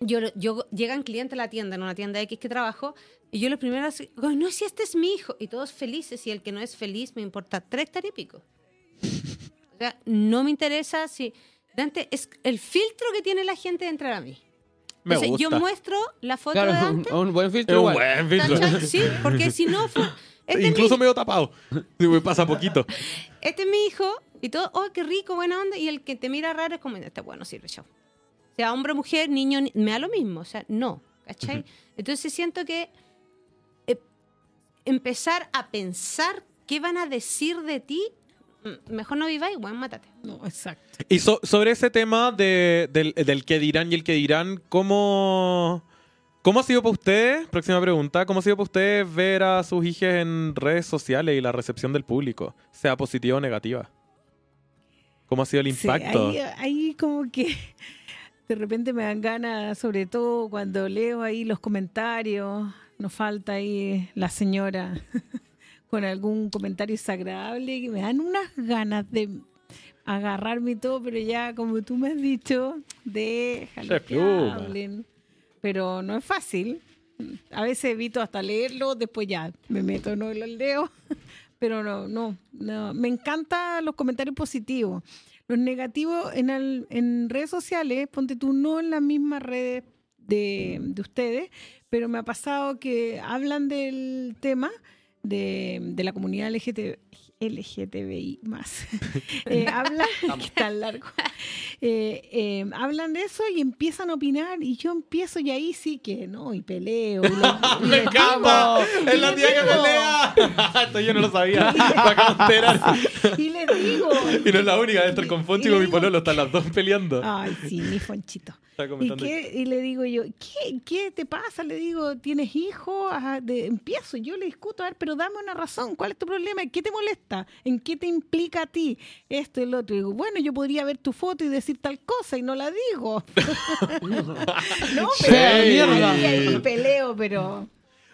Yo, yo llegan clientes a la tienda, en una tienda X que trabajo, y yo lo primero así, "Ay, no, si este es mi hijo, y todos felices, y el que no es feliz me importa tres pico. O sea, no me interesa si... Dante, es el filtro que tiene la gente de entrar a mí. Me Entonces, gusta. yo muestro la foto Claro, de un, Dante. un buen Es filtro un igual. buen filtro. Sí, porque si no fue... Este es Incluso mi- medio tapado. Me pasa poquito. este es mi hijo, y todo, oh, qué rico, buena onda, y el que te mira raro es como, este bueno sirve show. O sea, hombre, mujer, niño, ni- me da lo mismo, o sea, no, ¿cachai? Entonces siento que eh, empezar a pensar qué van a decir de ti, mejor no viváis, bueno, mátate. No, exacto. Y so- sobre ese tema de- del, del que dirán y el que dirán, ¿cómo, ¿cómo ha sido para ustedes? Próxima pregunta. ¿Cómo ha sido para ustedes ver a sus hijos en redes sociales y la recepción del público? Sea positiva o negativa. ¿Cómo ha sido el Sí, impacto? ahí, ahí como que de repente me dan ganas, sobre todo cuando leo ahí los comentarios nos falta ahí la señora con algún comentario desagradable que me dan unas ganas de agarrarme y todo, pero ya como tú me has dicho, déjalo que hablen. Pero no es fácil. A veces evito hasta leerlo, después ya me meto, no lo leo. Pero no, no, no. Me encantan los comentarios positivos. Los negativos en, al- en redes sociales, ponte tú no en las mismas redes de, de ustedes, pero me ha pasado que hablan del tema de, de la comunidad LGT, LGTBI más. Eh, hablan, tan largo. Eh, eh, hablan de eso y empiezan a opinar y yo empiezo y ahí sí que no, y peleo. y lo- ¡Me encanta! ¡Es la tía que pelea! Esto yo no lo sabía. Y les digo. Y no es la única, de estar con Fonchi y le con mi pololo, están las dos peleando. Ay, sí, mi fonchito. ¿Y, qué? y le digo yo, ¿qué, ¿qué te pasa? Le digo, ¿tienes hijos? Ajá, de- empiezo, yo le discuto, a ver, pero dame una razón, ¿cuál es tu problema? ¿Qué te molesta? ¿En qué te implica a ti esto y lo otro? Y digo, bueno, yo podría ver tu foto y decir tal cosa y no la digo. no, pero mierda. ahí, ahí peleo, pero...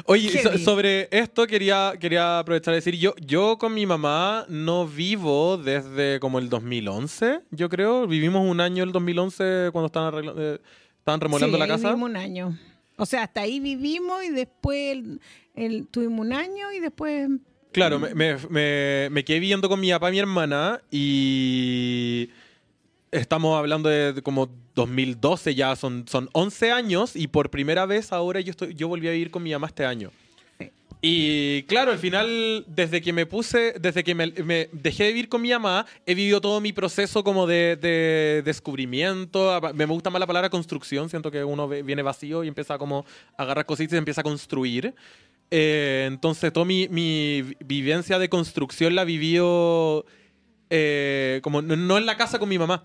Oye, so- sobre esto quería, quería aprovechar de decir, yo, yo con mi mamá no vivo desde como el 2011, yo creo. Vivimos un año el 2011 cuando estaban, arregla- eh, estaban remodelando Sí, la casa. vivimos un año. O sea, hasta ahí vivimos y después el- el- tuvimos un año y después... Claro, me, me, me- me quedé viviendo con mi papá y mi hermana y estamos hablando de, de como 2012 ya, son, son 11 años y por primera vez ahora yo, estoy, yo volví a vivir con mi mamá este año. Y claro, al final, desde que me puse, desde que me, me dejé de vivir con mi mamá, he vivido todo mi proceso como de, de descubrimiento. Me gusta más la palabra construcción, siento que uno viene vacío y empieza como a agarrar cositas y empieza a construir. Eh, entonces, toda mi, mi vi- vivencia de construcción la vivió eh, como no en la casa con mi mamá.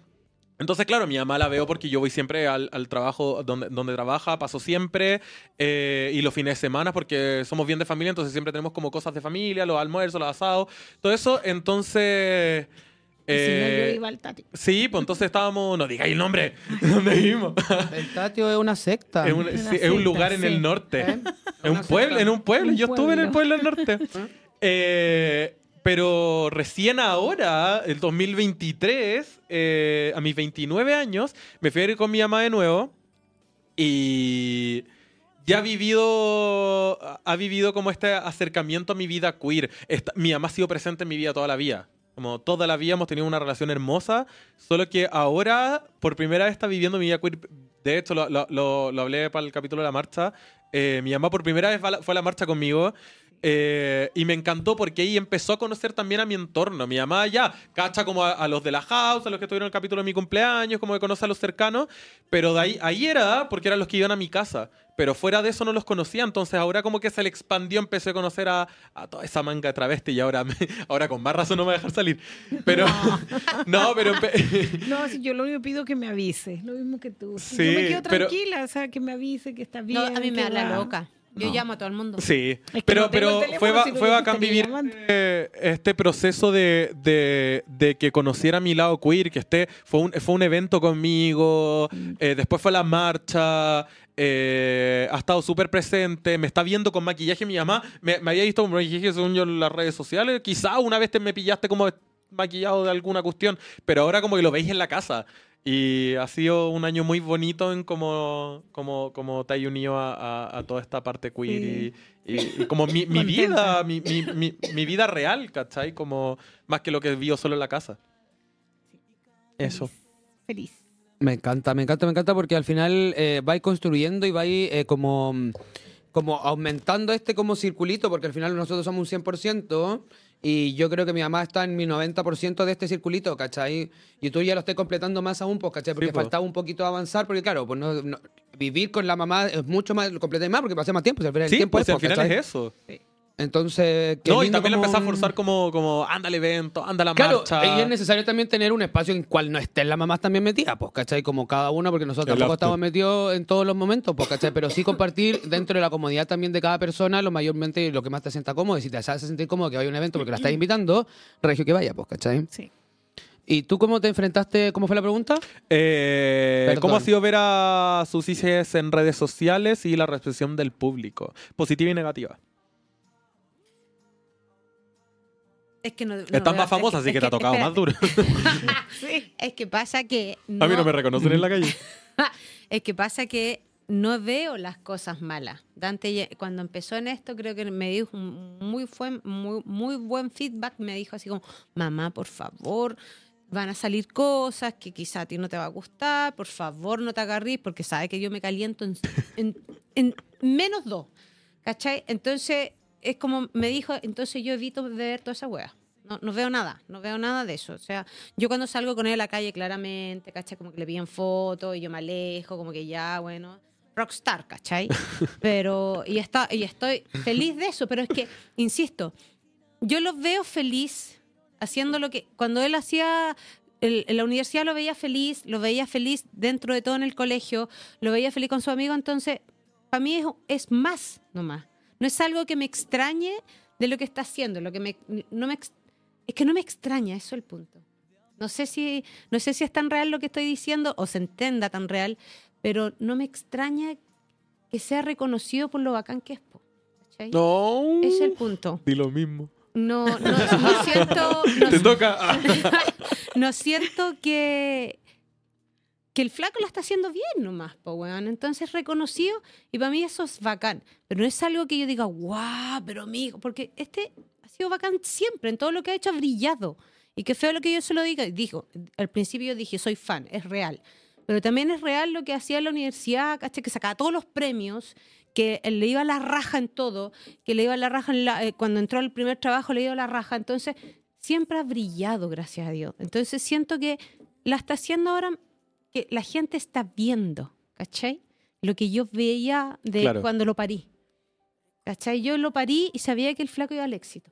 Entonces, claro, mi mamá la veo porque yo voy siempre al, al trabajo donde, donde trabaja, paso siempre, eh, y los fines de semana porque somos bien de familia, entonces siempre tenemos como cosas de familia, los almuerzos, los asados, todo eso. Entonces... si no, eh, yo iba al Tati. Sí, pues entonces estábamos, no digáis el nombre, ¿dónde vivimos? El Tatio es una secta. es, un, es lugar en sí. el norte. ¿Eh? En Una un pueblo, en un pueblo. Un Yo estuve en el pueblo pueblo. del norte. Eh, pero recién ahora, el 2023, eh, a mis 29 años, me fui a ir con mi mamá de nuevo y ya ha vivido, ha vivido como este acercamiento a mi vida queer. Esta- mi mamá ha sido presente en mi vida toda la vida. Como toda la vida hemos tenido una relación hermosa, solo que ahora, por primera vez, está viviendo mi vida queer. De hecho, lo, lo- lo- lo hablé para el capítulo de la marcha. Eh, mi mamá por primera vez fue a la marcha conmigo. Eh, y me encantó porque ahí empezó a conocer también a mi entorno. Mi mamá ya cacha como a, a los de la house, a los que estuvieron en el capítulo de mi cumpleaños, como que conoce a los cercanos. Pero de ahí, ahí era porque eran los que iban a mi casa. Pero fuera de eso no los conocía. Entonces ahora como que se le expandió, empecé a conocer a, a toda esa manga de travesti y ahora, me- ahora con más razón no me va a dejar salir. Pero no, pero empe- No, si yo lo único que pido es que me avise, lo mismo que tú. Sí, yo me quedo pero- tranquila, o sea, que me avise que está bien. No, a mí me da la loca. Yo No. llamo a todo el mundo. Sí, que pero, no pero teléfono, fue, ba- si fue bacán estaría vivir eh, este proceso de, de- de que conociera mi lado queer, que esté, fue un, fue un evento conmigo, Mm. eh, después fue la marcha, eh, ha estado súper presente, me está viendo con maquillaje, mi mamá me, me había visto con maquillaje según yo en las redes sociales, quizá una vez te me pillaste como maquillado de alguna cuestión, pero ahora como que lo veis en la casa. Y ha sido un año muy bonito en cómo, cómo, cómo te has unido a, a- a toda esta parte queer y, y- y como mi, mi vida, mi, mi- mi- mi vida real, ¿cachai? Como más que lo que vivo solo en la casa. Eso. Feliz. Me encanta, me encanta, me encanta porque al final eh, vais construyendo y vais eh, como, como aumentando este como circulito, porque al final nosotros somos un 100% y yo creo que mi mamá está en mi 90% de este circulito, ¿cachai? Y tú ya lo estés completando más aún, pues, ¿cachai? Porque Sí, pues. faltaba un poquito avanzar, porque claro, pues no, no- vivir con la mamá es mucho más, lo completé más porque pasé más tiempo, si al final el Sí, tiempo pues es, al final ¿cachai? es eso. Entonces, qué No, y también la como- empecé a forzar como, como anda al evento, anda a la Claro, marcha. y es necesario también tener un espacio en el cual no estén las mamás también metidas, pues, ¿cachai? Como cada una, porque nosotros El tampoco estamos metidos en todos los momentos, pues, ¿cachai? Pero sí compartir dentro de la comodidad también de cada persona, lo mayormente lo que más te sienta cómodo, y si te hace sentir cómodo que vaya a un evento porque la estás invitando, regio que vaya, pues, ¿cachai? Sí. ¿Y tú cómo te enfrentaste? ¿Cómo fue la pregunta? Eh. ¿Cómo ha sido ver a sus hijas en redes sociales y la recepción del público? Positiva y negativa. Es que no, no Estás más famosa, es así que, te ha tocado espera, más duro. Es que pasa que. A mí no me reconocen en la calle. Es que pasa que no veo las cosas malas. Dante, ya- cuando empezó en esto, creo que me dijo un muy, buen, muy, muy buen feedback. Me dijo así como, mamá, por favor, van a salir cosas que quizá a ti no te va a gustar. Por favor, no te agarrís porque sabe que yo me caliento en, en- en menos dos. ¿Cachai? Entonces, es como me dijo, entonces yo evito ver toda esa wea. No, no veo nada, no veo nada de eso. O sea, yo cuando salgo con él a la calle, claramente, ¿cachai? Como que le piden fotos y yo me alejo, como que ya, bueno, rockstar, ¿cachai? Pero, y, está, y estoy feliz de eso, pero es que, insisto, yo lo veo feliz haciendo lo que, cuando él hacía, el- en la universidad lo veía feliz, lo veía feliz dentro de todo en el colegio, lo veía feliz con su amigo, entonces, para mí es, es más nomás. No es algo que me extrañe de lo que está haciendo, lo que me, no me, es que no me extraña, eso es el punto. No sé si, no sé si es tan real lo que estoy diciendo o se entienda tan real, pero no me extraña que sea reconocido por lo bacán que es. ¿cachai? No. Ese es el punto. Di lo mismo. No, no, no siento, no, Te toca. No siento que, que el flaco la está haciendo bien nomás, po, weón. Entonces reconocido y para mí eso es bacán. Pero no es algo que yo diga, guau, pero amigo, porque este ha sido bacán siempre, en todo lo que ha hecho ha brillado. Y qué feo lo que yo se lo diga. Dijo, al principio yo dije, soy fan, es real. Pero también es real lo que hacía en la universidad, ¿cachai? Que sacaba todos los premios, que le iba la raja en todo, que le iba la raja en la- eh, cuando entró al primer trabajo, le iba la raja. Entonces, siempre ha brillado, gracias a Dios. Entonces, siento que la está haciendo ahora que la gente está viendo, ¿cachai? Lo que yo veía de Claro. cuando lo parí. ¿Cachai? Yo lo parí y sabía que el flaco iba al éxito.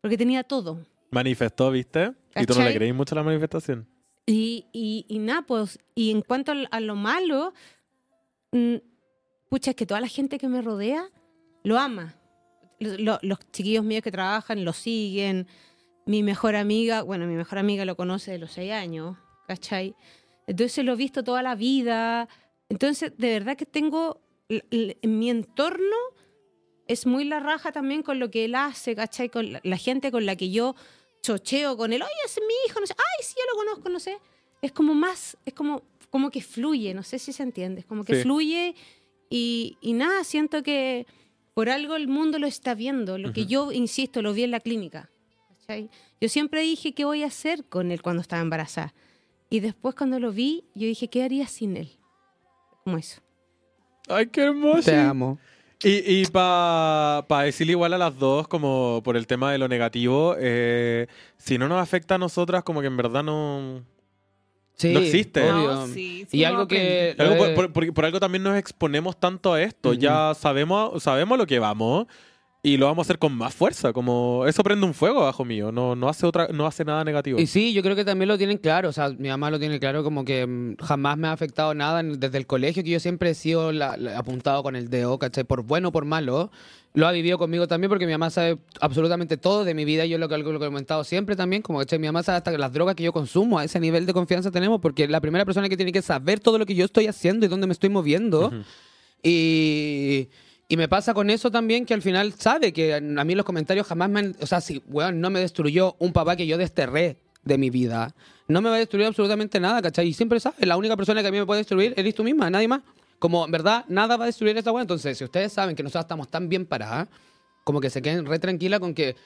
Porque tenía todo. Manifestó, ¿viste? Y tú no le ¿Cachai? creí mucho a la manifestación. Y, y, y nada, pues, y en cuanto a lo malo, mm, pucha, es que toda la gente que me rodea lo ama. Lo- los chiquillos míos que trabajan lo siguen. Mi mejor amiga, bueno, mi mejor amiga lo conoce de los seis años, ¿cachai? Entonces lo he visto toda la vida. Entonces, de verdad que tengo, mi entorno es muy la raja también con lo que él hace, ¿cachai? Con la, la gente con la que yo chocheo con él. Oye, es mi hijo, no sé. Ay, sí, yo lo conozco, no sé. Es como más, es como, como que fluye, no sé si se entiende. Es como que Sí. fluye y, y nada, siento que por algo el mundo lo está viendo. Lo que Ujú. yo, insisto, lo vi en la clínica. ¿cachai? Yo siempre dije qué voy a hacer con él cuando estaba embarazada. Y después cuando lo vi, yo dije, ¿qué haría sin él? Como eso. Ay, qué hermoso. Te amo. Y, y para decirle igual a las dos, como por el tema de lo negativo, eh, si no nos afecta a nosotras, como que en verdad no... Sí, No existe. No, sí, sí y algo que... Algo por, por- por- por algo también nos exponemos tanto a esto. Ya sabemos, sabemos lo que vamos y lo vamos a hacer con más fuerza. Como eso prende un fuego bajo mío. No, no hace otra, no hace nada negativo. Y sí, yo creo que también lo tienen claro. O sea, mi mamá lo tiene claro como que mm, jamás me ha afectado nada desde el colegio, que yo siempre he sido la- la- apuntado con el dedo, ¿cachai? Por bueno o por malo. Lo ha vivido conmigo también porque mi mamá sabe absolutamente todo de mi vida. Yo lo que, lo que he comentado siempre también, como que mi mamá sabe hasta las drogas que yo consumo. A ese nivel de confianza tenemos porque la primera persona que tiene que saber todo lo que yo estoy haciendo y dónde me estoy moviendo. Ujú. Y, y me pasa con eso también que al final sabe que a mí los comentarios jamás me han... O sea, si, weón, no me destruyó un papá que yo desterré de mi vida, no me va a destruir absolutamente nada, ¿cachai? Y siempre sabe, la única persona que a mí me puede destruir eres tú misma, nadie más. Como, en verdad, nada va a destruir esta weá. Entonces, si ustedes saben que nosotros estamos tan bien paradas, como que se queden re tranquila con que...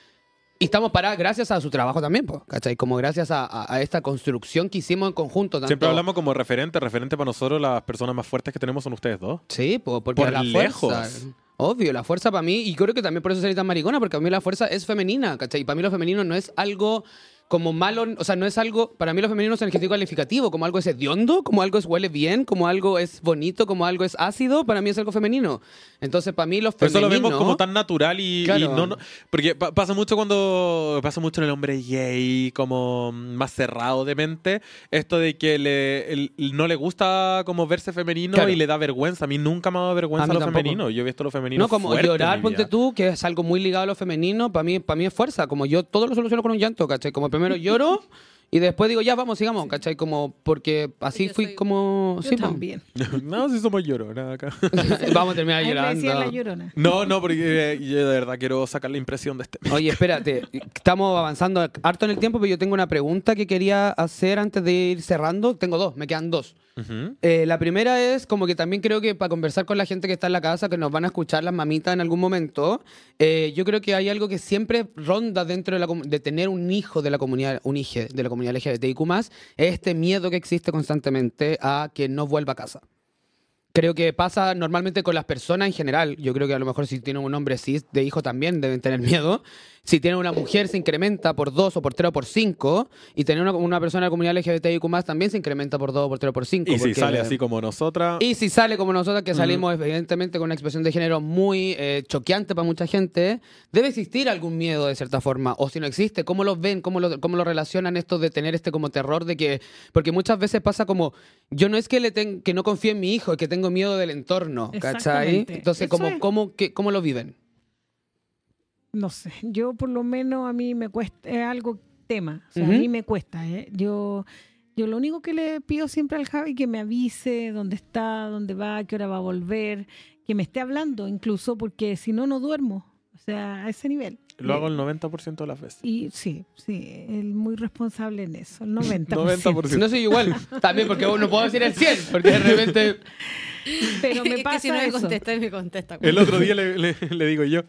Y estamos paradas gracias a su trabajo también, po, ¿cachai? Como gracias a, a- a esta construcción que hicimos en conjunto. Tanto, Siempre hablamos como referente. Referente para nosotros, las personas más fuertes que tenemos son ustedes dos. Sí, po, porque Por la lejos. fuerza. Obvio, la fuerza para mí, y creo que también por eso soy tan maricona, porque a mí la fuerza es femenina, ¿cachai? Y para mí lo femenino no es algo como malo, o sea, no es algo, para mí lo femenino es un adjetivo calificativo, como algo es hediondo, como algo es huele bien, como algo es bonito, como algo es ácido, para mí es algo femenino. Entonces, para mí lo Por eso femenino... lo vemos como tan natural y, y Claro. no, no- porque pa- pasa mucho cuando pasa mucho en el hombre gay como más cerrado de mente esto de que le, el- no le gusta como verse femenino Claro. y le da vergüenza a mí nunca me ha dado vergüenza lo tampoco. femenino yo he visto lo femenino No, como fuerte llorar, ponte tú, que es algo muy ligado a lo femenino, para mí, para mí es fuerza. Como yo todo lo soluciono con un llanto, ¿cachai? Como primero lloro Y después digo, ya, vamos, sigamos, ¿cachai? Como, porque así Yo fui soy- como... Yo sí, po. también. no, si somos lloronas acá. vamos a terminar decían la llorando. llorona. No, no, porque eh, yo de verdad quiero sacar la impresión de este. Oye, espérate, estamos avanzando harto en el tiempo, pero yo tengo una pregunta que quería hacer antes de ir cerrando. Tengo dos, me quedan dos. Eh, la primera es como que también creo que para conversar con la gente que está en la casa, que nos van a escuchar las mamitas en algún momento, eh, yo creo que hay algo que siempre ronda dentro de, la, de tener un hijo de la comunidad, un hijo de la comunidad LGBTIQ+, es este miedo que existe constantemente a que no vuelva a casa. Creo que pasa normalmente con las personas en general. Yo creo que a lo mejor si tienen un hombre cis de hijo también deben tener miedo. Si tienen una mujer se incrementa por dos o por tres o por cinco. Y tener una, una persona de la comunidad LGBTIQ más también se incrementa por dos o por tres o por cinco. Y si sale así como nosotras. y si sale como nosotros, que salimos evidentemente con una expresión de género muy eh, choqueante para mucha gente, debe existir algún miedo de cierta forma. O si no existe, ¿cómo lo ven? ¿Cómo lo, cómo lo relacionan esto de tener este como terror de que... Porque muchas veces pasa como, yo no es que, le ten- que no confíe en mi hijo, es que tengo miedo del entorno, ¿cachai? Entonces, es. ¿cómo, qué- ¿cómo lo viven? No sé, yo por lo menos a mí me cuesta, es algo tema, o sea, Ujú. a mí me cuesta. ¿eh? Yo, yo lo único que le pido siempre al Javi que me avise dónde está, dónde va, qué hora va a volver, que me esté hablando incluso, porque si no, no duermo. O sea, a ese nivel. Lo hago el 90% de las veces. Y sí, sí, él muy responsable en eso, el 90%. 90%. No soy igual, también porque no puedo decir el 100, porque de repente... Pero me Es que pasa si no me eso. contesta, me contesta. El otro día le, le- le digo yo.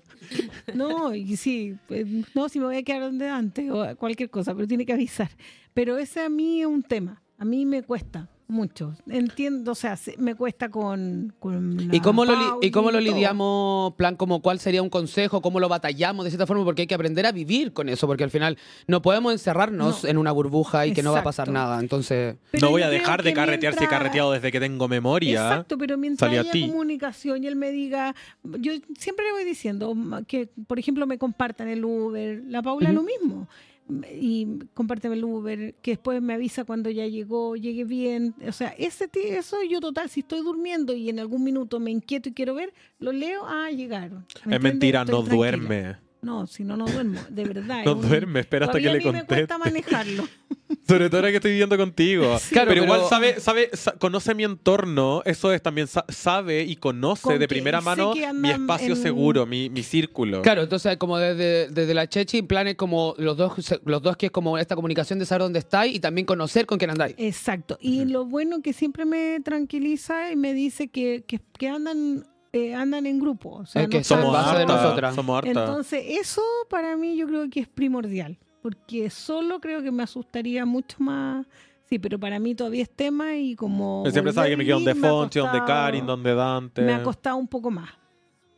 No, y sí, pues, no, si me voy a quedar donde antes o cualquier cosa, pero tiene que avisar. Pero ese a mí es un tema, a mí me cuesta mucho. Entiendo, o sea, se- me cuesta con, con ¿Y cómo, lo ¿Y cómo lo lidiamos, plan, como cuál sería un consejo, cómo lo batallamos de cierta forma? Porque hay que aprender a vivir con eso, porque al final no podemos encerrarnos No. en una burbuja y que no va a pasar nada. Entonces, Pero no voy a dejar de carretear si he mientras- carreteado desde que tengo memoria. Exacto, pero mientras haya ti. comunicación y él me diga, yo siempre le voy diciendo que, por ejemplo, me compartan el Uber, la Paula Ujú. lo mismo, y compárteme el Uber, que después me avisa cuando ya llegó, llegue bien, o sea, ese eso yo total, si estoy durmiendo y en algún minuto me inquieto y quiero ver, lo leo, ah, llegaron. ¿Me Es entiendes? mentira, Estoy no tranquila. duerme. No, si no, no duermo, de verdad. No es duerme, espera hasta que le a mí me cuesta conteste. manejarlo. Sobre todo ahora que estoy viviendo contigo. Claro, pero, igual sabe, sabe, sa- conoce mi entorno, eso es también sa- sabe y conoce Con de primera mano mi espacio en- seguro, mi, mi círculo. claro, entonces como desde, desde la Chechi, planes como los dos, los dos que es como esta comunicación de saber dónde estáis y también conocer con quién andáis. Exacto. Y lo bueno que siempre me tranquiliza y me dice que, que, que andan eh, andan en grupo. O sea, Es que no somos base de nosotras. somos hartas. Entonces, eso para mí yo creo que es primordial. Porque solo creo que me asustaría mucho más. Sí, pero para mí todavía es tema y como. Él siempre sabe que me quedo donde Fonchi, donde costado- Karin, donde Dante. Me ha costado un poco más.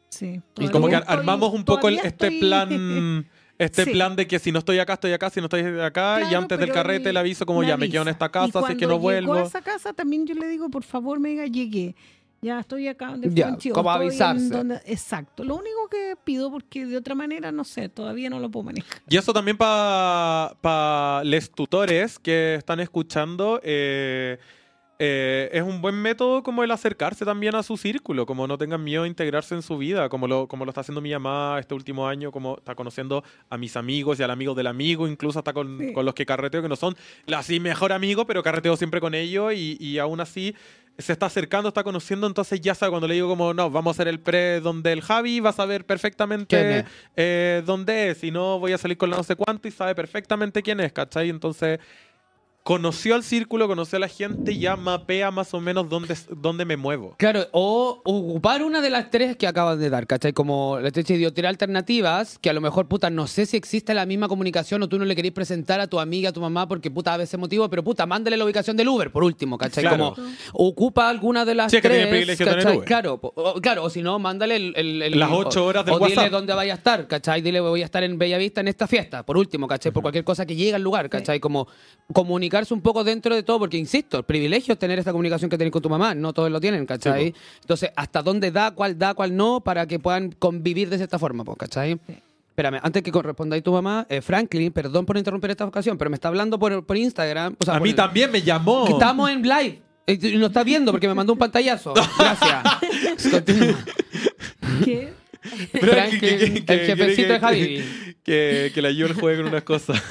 Sí. Y como que estoy- armamos un poco el- este estoy- plan este Sí. plan de que si no estoy acá, estoy acá, si no estoy acá, y Claro, antes del carrete le aviso como me ya me quedo en avisa. esta Y casa, así que no vuelvo. a esa casa también yo le digo, por favor, me diga, llegué. Ya estoy acá donde Ya, o como avisarse. donde- Exacto. Lo único que pido, porque de otra manera, no sé, todavía no lo puedo manejar. Y eso también para les tutores que están escuchando, eh, eh, es un buen método como el acercarse también a su círculo, como no tengan miedo a integrarse en su vida, como lo, como lo está haciendo mi mamá este último año, como está conociendo a mis amigos y al amigo del amigo, incluso hasta con, Sí. con los que carreteo, que no son así mejor amigo, pero carreteo siempre con ellos y, y aún así se está acercando, está conociendo, entonces ya sabe cuando le digo como, no, vamos a hacer el pre donde el Javi va a saber ¿Quién perfectamente eh, dónde es, y no voy a salir con la no sé cuánto y sabe perfectamente quién es, ¿cachai? Entonces, conoció al círculo, conoció a la gente y ya mapea más o menos dónde, dónde me muevo. Claro, o ocupar una de las tres que acabas de dar, ¿cachai? Como la Chechi dio tirar alternativas, que a lo mejor, puta, no sé si existe la misma comunicación o tú no le querés presentar a tu amiga, a tu mamá, porque, puta, a veces motivo, pero, puta, mándale la ubicación del Uber, por último, ¿cachai? Claro. Como ocupa alguna de las Si es que tres, tiene privilegio tener. Uber. Claro, o, claro, o si no, mándale el... el- el- Las ocho o- horas del O dile dónde vaya a estar, ¿cachai? Dile, voy a estar en Bellavista en esta fiesta, por último, ¿cachai? Por cualquier cosa que llegue al lugar, ¿cachai? Como comunicarse un poco dentro de todo, porque insisto, el privilegio es tener esta comunicación que tenéis con tu mamá, no todos lo tienen, ¿cachai? Entonces, ¿hasta dónde da, cuál da, cuál no, para que puedan convivir de cierta forma, pues, ¿cachai? Espérame, antes que correspondáis tu mamá, eh, Franklin, perdón por interrumpir esta ocasión, pero me está hablando por, por Instagram. o sea, a por mí el- también me llamó. que Estamos en live. eh, Y no está viendo porque me mandó un pantallazo. Gracias. Continúa. ¿Qué? Pero Franklin, que- que- que- el jefecito de Javi. que, que la Yul juegue con unas cosas.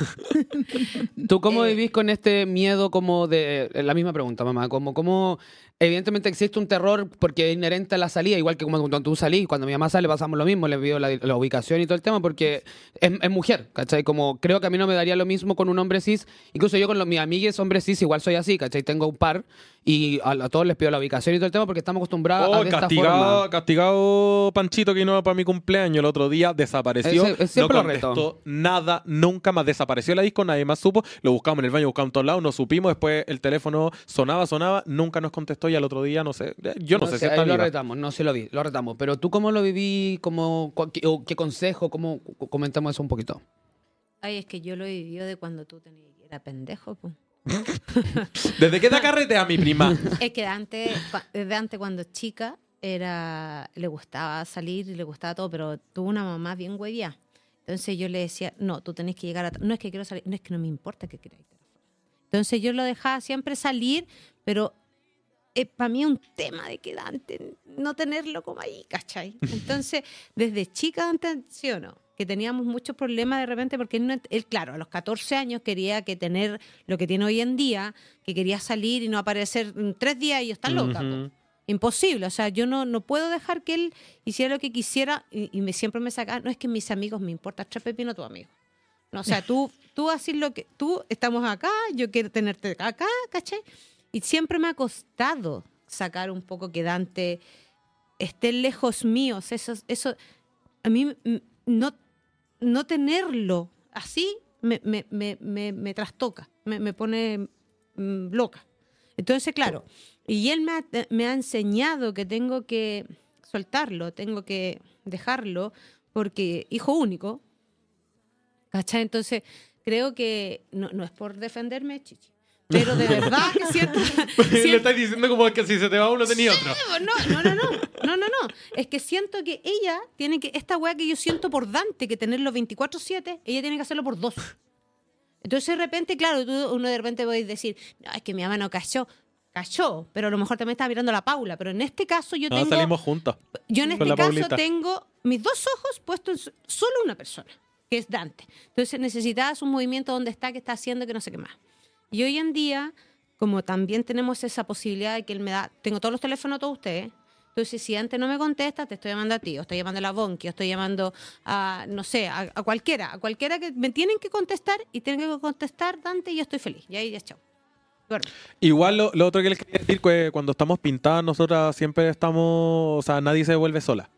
¿Tú cómo Eh, vivís con este miedo como de... La misma pregunta, mamá. Como, como evidentemente existe un terror porque es inherente a la salida, igual que como cuando tú salís, cuando mi mamá sale pasamos lo mismo, le pido la, la ubicación y todo el tema porque es, es mujer, ¿cachai? Como creo que a mí no me daría lo mismo con un hombre cis, incluso yo con los, mis amigues hombres cis igual soy así, ¿cachai? Tengo un par y a, a todos les pido la ubicación y todo el tema porque estamos acostumbrados a Oh, de esta castigado, forma. castigado Panchito que no para mi cumpleaños el otro día, desapareció. Siempre no reto. contestó nada, nunca más desapareció la disco, nadie más supo. Lo buscamos en el baño, buscamos en todos lados, no supimos. Después el teléfono sonaba, sonaba, nunca nos contestó y al otro día no sé. eh, Yo no, sé, si ahí está lo retamos, no se lo vi, lo retamos. Pero tú cómo lo viví, cómo, cu- qué, o qué consejo, cómo comentamos eso un poquito. Ay, es que yo lo he vivido de cuando tú tenías, era pendejo, po. ¿Desde qué te carretea mi prima? Es que antes, desde antes cuando chica, era, le gustaba salir le gustaba todo, pero tuvo una mamá bien huevía. Entonces yo le decía, no, tú tenés que llegar a... No es que quiero salir, no es que no me importa que queráis. Entonces yo lo dejaba siempre salir, pero para mí es un tema de que Dante no tenerlo como ahí, ¿cachai? Entonces, desde chica antes, ¿sí o no? Que teníamos muchos problemas de repente porque él, no- él, claro, a los 14 años quería que tener lo que tiene hoy en día, que quería salir y no aparecer en tres días y yo está loca. Ujú. Imposible, o sea, yo no, no puedo dejar que él hiciera lo que quisiera y, y me, siempre me saca, no es que mis amigos me importa, tres pepinos tu amigo. No, o sea, tú, tú así lo que, tú estamos acá, yo quiero tenerte acá, ¿cachai? Y siempre me ha costado sacar un poco que Dante esté lejos míos, eso, eso a mí no, no tenerlo así me, me, me, me, trastoca, me, pone mm, loca. Entonces, claro, y él me ha, me ha enseñado que tengo que soltarlo, tengo que dejarlo, porque hijo único, ¿cachai? Entonces, creo que no, no es por defenderme, chichi, pero de verdad que siento... Le siento- estás diciendo como que si se te va uno tenía otro. no, no, no, no, no, no. Es que siento que ella tiene que, esta weá que yo siento por Dante, que tenerlo 24-7, ella tiene que hacerlo por dos. Entonces de repente, claro, tú, uno de repente puede decir, no, es que mi mamá no cayó. Cayó, pero a lo mejor también estaba mirando a la Paula. Pero en este caso yo No, tengo. salimos juntos. Yo en este caso Paulita. tengo mis dos ojos puestos en solo una persona, que es Dante. Entonces necesitabas un movimiento donde está, que está haciendo, que no sé qué más. Y hoy en día, como también tenemos esa posibilidad de que él me da, tengo todos los teléfonos de todos ustedes. Entonces, si antes no me contesta, te estoy llamando a ti, o estoy llamando a la Bonki, o estoy llamando a, no sé, a, a cualquiera, a cualquiera que me tienen que contestar y tienen que contestar Dante y yo estoy feliz. Y ahí ya, chao. Igual lo, lo otro que les quería decir que cuando estamos pintadas nosotras siempre estamos, o sea, nadie se vuelve sola.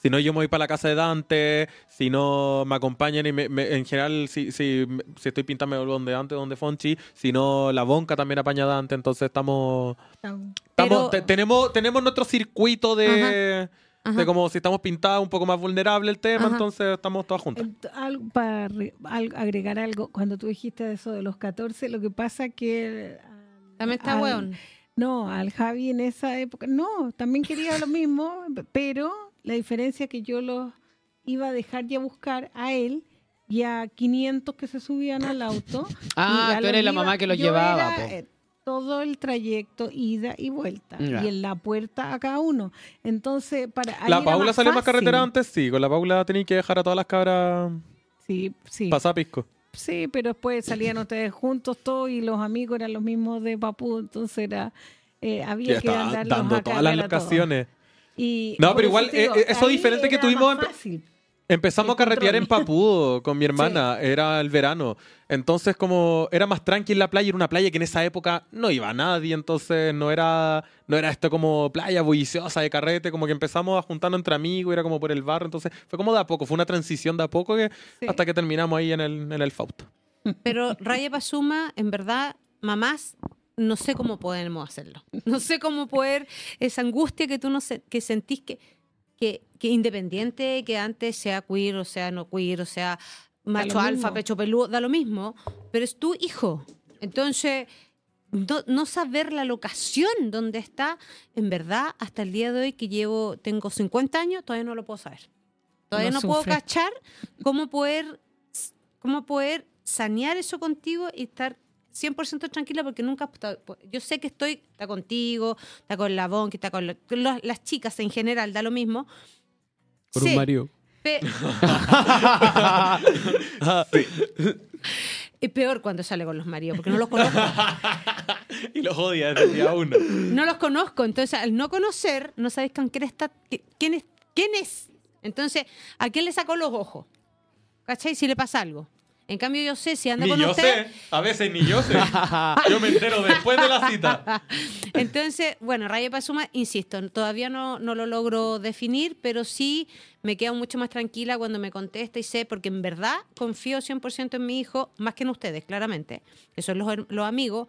Si no, yo me voy para la casa de Dante, si no me acompañan y me- me- en general, si, si, si estoy pintando me vuelvo donde Dante, donde Fonchi, si no, la Bonca también apaña a Dante, entonces estamos... estamos Pero- te- tenemos, tenemos nuestro circuito de, Ajá. de como si estamos pintadas un poco más vulnerable el tema, Ajá. entonces estamos todas juntas. Algo para re- al- agregar algo, cuando tú dijiste eso de los 14, lo que pasa que... al- También está al- weón. No, al Javi en esa época, no, también quería lo mismo, pero la diferencia es que yo los iba a dejar y a buscar a él y a 500 que se subían al auto. Ah, tú eres la iba- mamá que los yo llevaba, era, eh, todo el trayecto, ida y vuelta, Ya. y en la puerta a cada uno. Entonces, para... La Paula salió más carretera antes, sí, con la Paula tenía que dejar a todas las cabras Sí, sí. pasar pisco. Sí, pero después salían ustedes juntos todos y los amigos eran los mismos de Papú, entonces era eh, había Ya que andarlos dando todas las a todos. Y No, pero igual, te digo, eh, eh, eso diferente que tuvimos fácil. Empezamos a carretear en. Papú con mi hermana, era el verano. Entonces, como era más tranqui en la playa, era una playa que en esa época no iba nadie, entonces no era, no era esto como playa bulliciosa de carrete, como que empezamos a juntarnos entre amigos, era como por el barrio, entonces fue como de a poco, fue una transición de a poco que, Sí. hasta que terminamos ahí en el, en el Fausto. Pero Raya Pasuma, en verdad, mamás, no sé cómo podemos hacerlo. No sé cómo poder, esa angustia que tú no se- que sentís que, que, que independiente que antes sea queer o sea no queer, o sea macho alfa, pecho peludo, da lo mismo, pero es tu hijo. Entonces, no, no saber la locación donde está, en verdad, hasta el día de hoy que llevo, tengo 50 años, todavía no lo puedo saber. Todavía Lo no puedo cachar cómo poder, cómo poder sanear eso contigo y estar 100% tranquila porque nunca... Yo sé que estoy, está contigo, está con la Bonki, está con la- con las las chicas en general, da lo mismo. Con Sé, un Mario. Pe- Es peor cuando sale con los maridos, porque no los conozco. y los odia desde el día uno. No los conozco, entonces al no conocer, no sabéis con quién está, qui- quién es, quién es. Entonces, ¿a quién le sacó los ojos? ¿Cachai? Si le pasa algo. En cambio, yo sé si anda Ni con yo usted. sé, a veces ni yo sé. Yo me entero después de la cita. Entonces, bueno, Raya Pazuma, insisto, todavía no, no lo logro definir, pero sí me quedo mucho más tranquila cuando me contesta y sé, porque en verdad confío 100% en mi hijo, más que en ustedes, claramente, que son los, los amigos,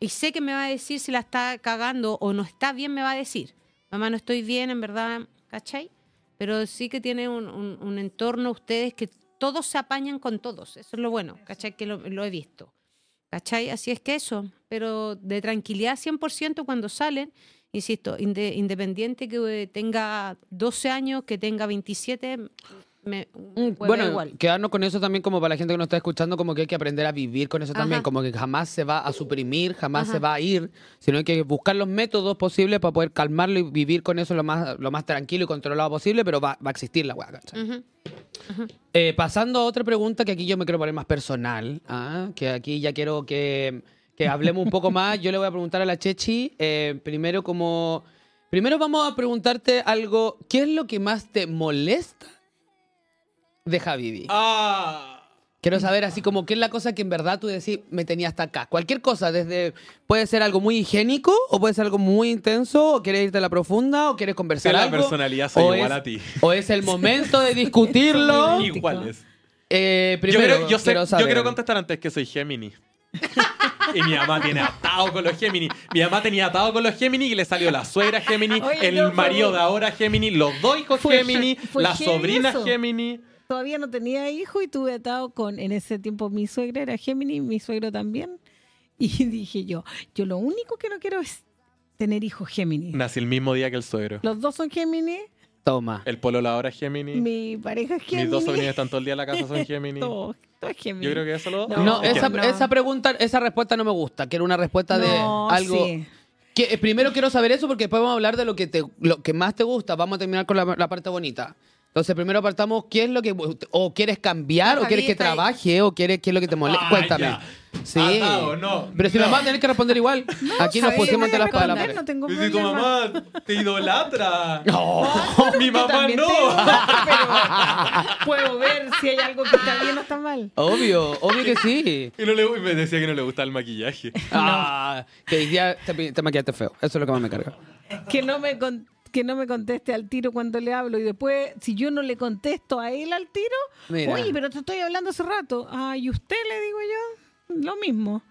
y sé que me va a decir si la está cagando o no está bien, me va a decir. Mamá, no estoy bien, en verdad, ¿cachai? Pero sí que tiene un, un- un entorno ustedes que todos se apañan con todos, eso es lo bueno, ¿cachai? Que lo, lo he visto. ¿Cachai? Así es que eso, pero de tranquilidad 100% cuando salen, insisto, inde- independiente que eh, tenga 12 años, que tenga 27, me Mm, Bueno, igual. quedarnos con eso también como para la gente que nos está escuchando, como que hay que aprender a vivir con eso también, como que jamás se va a suprimir, jamás Ajá. se va a ir, sino hay que buscar los métodos posibles para poder calmarlo y vivir con eso lo más, lo más tranquilo y controlado posible, pero va, va a existir la weá, ¿cachai? Eh, pasando a otra pregunta que aquí yo me quiero poner más personal, ¿ah? que aquí ya quiero que, que hablemos un poco más. Yo le voy a preguntar a la Chechi, eh, primero como... Primero vamos a preguntarte algo, ¿qué es lo que más te molesta de Javivi? Ah. Quiero saber así como qué es la cosa que en verdad tú decís me tenía hasta acá. Cualquier cosa, desde puede ser algo muy higiénico o puede ser algo muy intenso o quieres irte a la profunda o quieres conversar Sí, la algo. personalidad soy o igual es- a ti. O es el momento de discutirlo. Iguales. Eh, Yo, primero, creo- yo sé- quiero yo quiero contestar antes que soy Gemini. y mi mamá tiene atado con los Gemini. Mi mamá tenía atado con los Gemini y le salió la suegra Gemini, Oye, el no, fue- marido de ahora Gemini, los dos hijos Gemini, la sobrina eso. Todavía no tenía hijo y tuve atado con, en ese tiempo mi suegra era Gemini, mi suegro también. Y dije yo, yo lo único que no quiero es tener hijos Gemini. Nací el mismo día que el suegro. Los dos son Gemini, Toma. El polo la hora es Gemini. mi pareja es Gemini. Mis dos sobrinos están todo el día en la casa son Gemini. Todo, todo es Gemini. Yo creo que eso lo. No, No, es esa, no. esa pregunta, esa respuesta no me gusta. Quiero una respuesta de No, algo. sí. Que, eh, primero quiero saber eso porque después vamos a hablar de lo que, te, lo que más te gusta. Vamos a terminar con la, la parte bonita. Entonces, primero apartamos qué es lo que. O quieres cambiar, No, o quieres que ahí. trabaje, o quieres qué es lo que te molesta. Ah, Cuéntame. ya. Sí. Atado, no, Pero si no. a tener que responder igual. Aquí nos pusimos ante las palabras. No tengo Y si tu mamá te idolatra. No. Mi mamá no. pero puedo ver si hay algo que está bien o está mal. Obvio, obvio que sí. Y, no le, me decía que no le gusta el maquillaje. Ah, que día te, te maquillaste feo. Eso es lo que más me carga. Que no me con- que no me conteste al tiro cuando le hablo y después si yo no le contesto a él al tiro, Mira. oye, pero te estoy hablando hace rato. Ah, y usted le digo yo, lo mismo.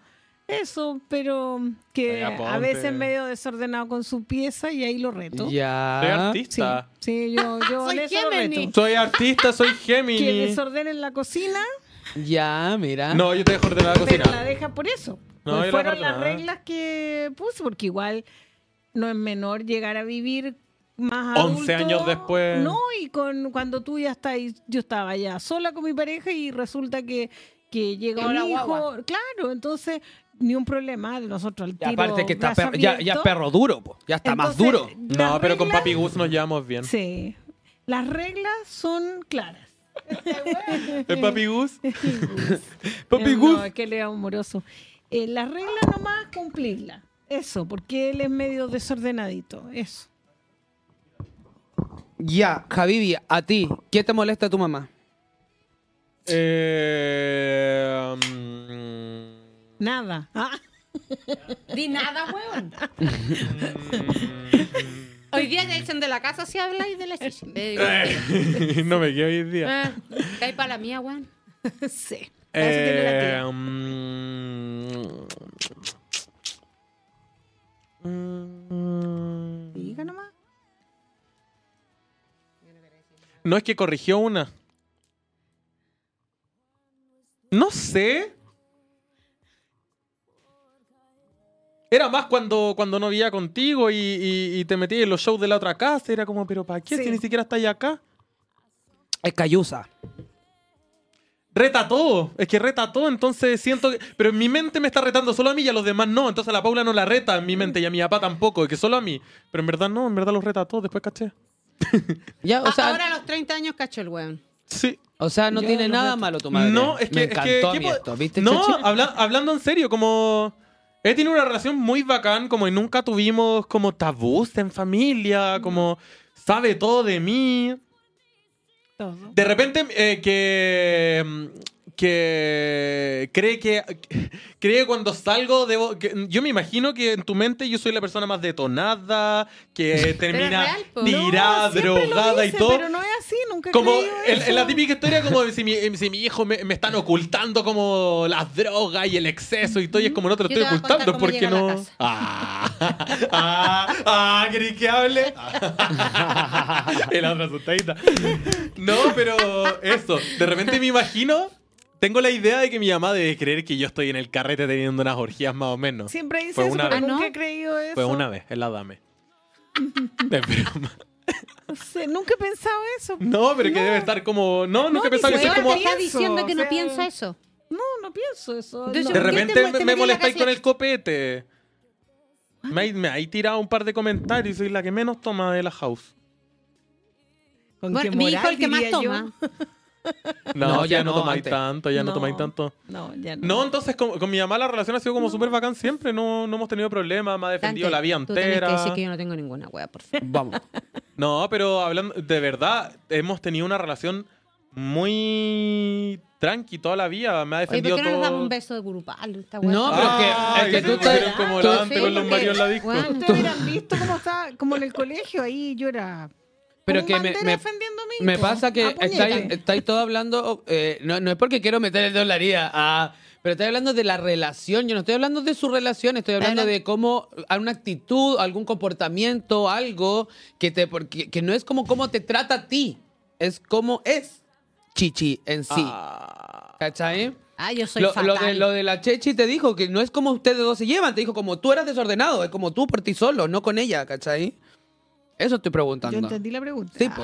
Eso, pero que a veces medio desordenado con su pieza y ahí lo reto. Soy Ya. Sí, artista. sí, yo, yo Soy lo Gemini. reto. Soy artista, soy Que Gemini. desordenen la cocina, Ya, mira. No, yo te dejo ordenar la pero la cocina. deja por eso. No, Pues la fueron las reglas que puse, porque igual no es menor llegar a vivir más 11 adulto. años después. No, y con cuando tú ya estás, yo estaba ya sola con mi pareja y resulta que, que llega un hijo. guagua. Claro, entonces ni un problema, nosotros al Y tiro. aparte que está perro- ya, ya perro duro, po. ya está más duro. No, pero con Papi Gus nos llevamos bien. Sí. Las reglas son claras. ¿El Papi Gus? Papi Eh, Gus. No, es que él es amoroso. Eh, las reglas nomás cumplirlas. Eso, porque él es medio desordenadito. Eso. Ya, Javivi, a ti, ¿qué te molesta de tu mamá? Eh, mm, Nada. Ah, Di nada, weón. Hoy día te echan de la casa si habláis de la eh, no me quedo hoy día. ah, cae para la mía, weón. sí. Eh, tía. mm, Diga nomás. No es que corrigió una. No sé. Era más cuando, cuando no vivía contigo y, y- y te metí en los shows de la otra casa. Era como, pero ¿para qué? Sí. Si ni siquiera estáis acá. Es Cayusa. Reta todo. Es que reta todo. Entonces siento que. Pero en mi mente me está retando solo a mí y a los demás no. Entonces a la Paula no la reta en mi mente y a mi papá tampoco. Es que solo a mí. Pero en verdad no. En verdad los reta a todos. Después caché. Ya, o Ah, sea, ahora a los 30 años cacho el weón. Sí. o sea, no Yo tiene nada malo tu madre. No, es que. Me es que- encantó a ¿qué mí esto, ¿viste, No, habla- hablando en serio, como. He tenido una relación muy bacán, como y nunca tuvimos como tabús en familia, como sabe todo de mí. Todo. De repente, eh, que. Que cree que cree que cuando salgo debo que- yo me imagino que en tu mente yo soy la persona más detonada que termina real, tirada No, drogada y todo. Pero no es así, nunca como en, en la típica historia como si mi, si mi hijo me, me están ocultando como las drogas y el exceso y todo y es como no te lo Yo estoy ocultando porque no. ah ah ah ¿querés que hable y la otra asustadita no pero eso de repente me imagino tengo la idea de que mi mamá debe creer que yo estoy en el carrete teniendo unas orgías más o menos Siempre dice Fue eso, una pero vez. nunca ¿Ah, he creído eso. fue una vez en la dame Es broma. No sé, nunca he pensado eso. no pero que No. debe estar como no nunca he pensado que soy como te está pienso, diciendo que o no sea, piensa eso. No, no pienso eso. Entonces, no. De ¿por qué repente te- te me metí la molestáis con el copete. Me, hay- me hay tirado un par de comentarios y soy la que menos toma de la house. ¿Con Bueno, qué mi moral, hijo el que más diría yo? toma. No, No, ya ya no no, tomáis tanto, ya no, No. tomáis tanto. No, ya no. No, entonces con, con mi mamá la relación ha sido como súper bacán siempre. No, no hemos tenido problemas, me ha defendido Dante, la vida Tú tenés que entera. decir que yo no tengo ninguna wea, por favor. Vamos. No, pero hablando, de verdad, hemos tenido una relación muy tranqui toda la vida. Me ha Oye, ¿por defendido qué no nos todo. damos un beso de grupal? Esta wea No, pero es que- es que tú pusieron como tú- antes con los Sí, Mario en la disco. bueno. Ustedes hubieran visto cómo estaba, como en el colegio, ahí yo era. Pero que me, me- defendiendo a mí, me po, pasa que a puñete. estáis, estáis todos hablando, eh, no, no es porque quiero meter el dedo en la herida, ah, pero estoy hablando de la relación, yo no estoy hablando de su relación, estoy hablando Habla- de cómo, una actitud, algún comportamiento, algo que, te, porque, que no es como cómo te trata a ti, es cómo es Chichi en sí. Ah. ¿Cachai? Ah, yo soy Lo, fatal. lo de, lo de la Chechi te dijo que no es como ustedes dos se llevan, te dijo como tú eras desordenado, es como tú por ti solo, no con ella, ¿cachai? Eso estoy Yo preguntando. entendí la pregunta. Sí, po.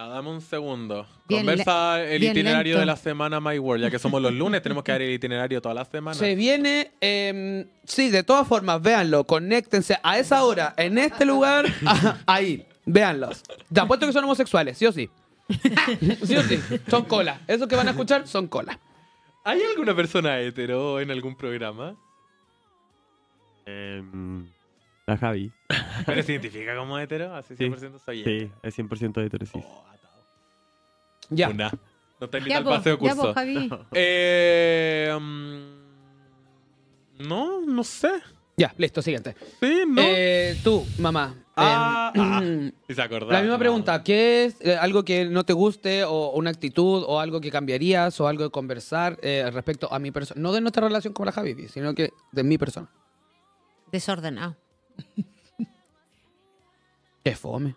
Ah, dame un segundo. Bien Conversa el itinerario lento. de la semana My World. Ya que somos los lunes, tenemos que dar el itinerario toda la semana. Se viene, eh, sí, de todas formas, véanlo, conéctense a esa hora, en este lugar, a- ahí, véanlos. Te apuesto que son homosexuales, sí o sí. Sí o sí, son cola. Esos que van a escuchar son cola. ¿Hay alguna persona hetero en algún programa? Em, la Javi. ¿Pero se identifica como hetero? Así Sí. 100% soy Sí, es 100% hetero, sí. Oh, atado. Ya. Una. No Ya, tal po, paseo ya, po, curso. Javi. Eh, mm, no, no sé. Ya, listo, siguiente. Sí, no. Eh, tú, mamá. Ah, eh, ah. mm, Y se acordaba. La misma No. pregunta, ¿qué es eh, algo que no te guste o una actitud o algo que cambiarías o algo de conversar eh, respecto a mi persona? No de nuestra relación con la Javi, sino que de mi persona. Desordenado. Qué fome.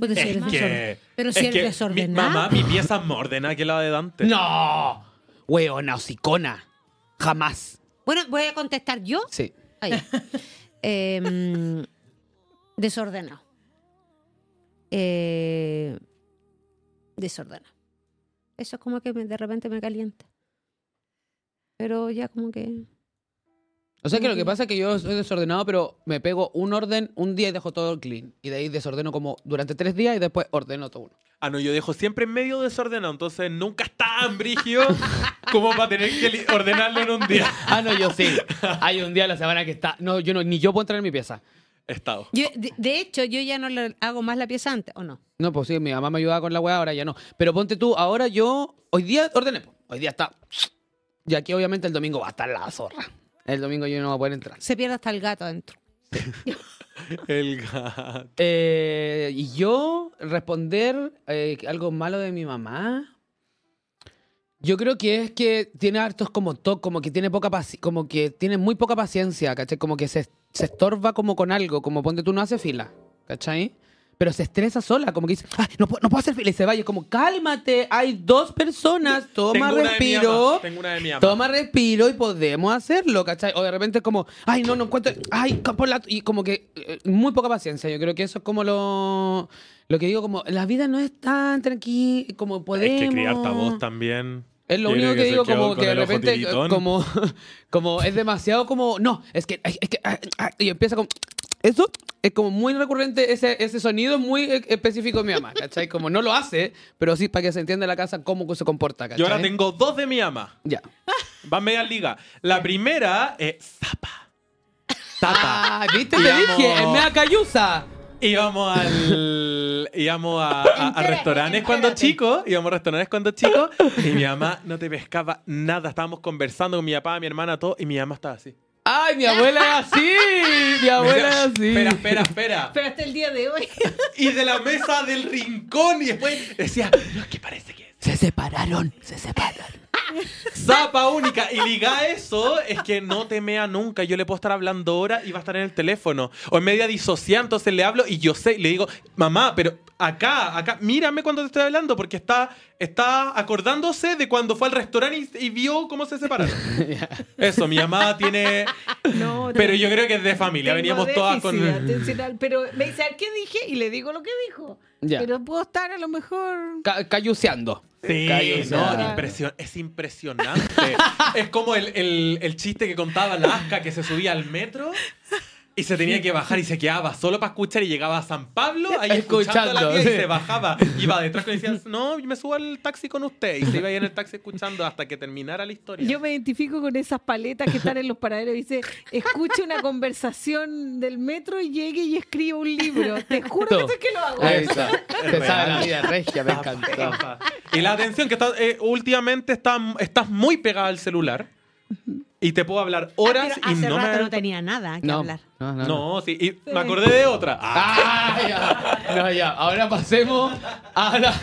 Pues si eres desorden- Pero si es eres que mi, desordenado. mamá, mi pieza es más ordenada que la de Dante. ¡No! Weona, hocicona. Jamás. Bueno, voy a contestar yo. Sí. Ahí. Em, desordenado. Eh, desordenado. Eso es como que me- de repente me calienta. Pero ya como que... O sea que lo que pasa es que yo soy desordenado, pero me pego un orden un día y dejo todo clean. Y de ahí desordeno como durante tres días y después ordeno todo uno. Ah, no, yo dejo siempre en medio desordenado, entonces nunca es tan brígido como para tener que ordenarlo en un día. Ah, no, yo sí. Hay un día a la semana que está. No, yo no, ni yo puedo entrar en mi pieza. Estado. Yo, de, de hecho, yo ya no le hago más la pieza antes, ¿o no? No, pues sí, mi mamá me ayudaba con la weá, ahora ya no. Pero ponte tú, ahora yo. Hoy día ordené. Hoy día está. Y aquí, obviamente, el domingo va a estar la zorra. El domingo yo no voy a poder entrar. Se pierde hasta el gato adentro. El gato. Eh, y yo responder eh, algo malo de mi mamá. Yo creo que es que tiene hartos como toc, como que tiene poca paci- como que tiene muy poca paciencia, ¿cachai? Como que se, se estorba como con algo, como ponte tú no hace fila, ¿cachai? Pero se estresa sola, como que dice, "Ay, no, puedo, no puedo hacer fila y se va y es como, cálmate, hay dos personas, toma Tengo respiro. Tengo una de mi. Toma respiro y podemos hacerlo, ¿cachai? O de repente es como, ay, no, no encuentro, ay, por la... Y como que eh, muy poca paciencia. Yo creo que eso es como lo, lo que digo, como la vida no es tan tranquila como podemos. Es que criar voz también. Es lo único que, digo, como que de repente, tiritón. como, como es demasiado como, no, es que, es que, ah, ah, y empieza como, eso, Es como muy recurrente ese, ese sonido muy e- específico de mi mamá, ¿cachai? Como no lo hace, pero sí para que se entienda en la casa cómo se comporta, ¿cachai? Yo ahora tengo dos de mi ama. Ya. Van media liga. La primera es Zapa. Zapa. Ah, ¿viste? Te dije, es mea cayusa. Íbamos al. íbamos a, a- a restaurantes cuando chicos. Íbamos a restaurantes cuando chicos. Y mi mamá no te pescaba nada. Estábamos conversando con mi papá, mi hermana, todo. Y mi mamá estaba así. Ay, mi abuela es así. Mi abuela es así. Espera, espera, espera. Pero hasta el día de hoy. Y de la mesa del rincón. Y después decía, no, es que parece que Se separaron, se separaron. Zapa única. Y liga eso es que no te mea nunca. Yo le puedo estar hablando ahora y va a estar en el teléfono. O en media disociada, entonces le hablo y yo sé, y le digo, mamá, pero acá, acá, mírame cuando te estoy hablando, porque está, está acordándose de cuando fue al restaurante y, y vio cómo se separaron. Eso, mi mamá tiene. No, Pero yo creo que es de familia. Veníamos todas con. Pero me dice, ¿qué dije? Y le digo lo que dijo. Ya. Pero puedo estar a lo mejor. Ca- cayuceando. Sí, no, impresio- es impresionante. es como el, el- el chiste que contaba la Asca que se subía al metro y se tenía que bajar y se quedaba solo para escuchar y llegaba a San Pablo ahí escuchando, a la y se bajaba. Iba detrás y decía, no, yo me subo al taxi con usted. Y se iba ahí en el taxi escuchando hasta que terminara la historia. Yo me identifico con esas paletas que están en los paraderos. Dice, escucho una conversación del metro y llegue y escribo un libro. Te juro que sé que lo hago. Ahí está. Es Se sabe la vida regia, me encantó. Y la atención que está, eh, últimamente está, estás muy pegada al celular y te puedo hablar horas Ah, pero y hace no rato me... no tenía nada que No, hablar. no, no. No, sí, y me acordé de otra. Ah, Ah, ya. No, ya. Ahora pasemos a, la-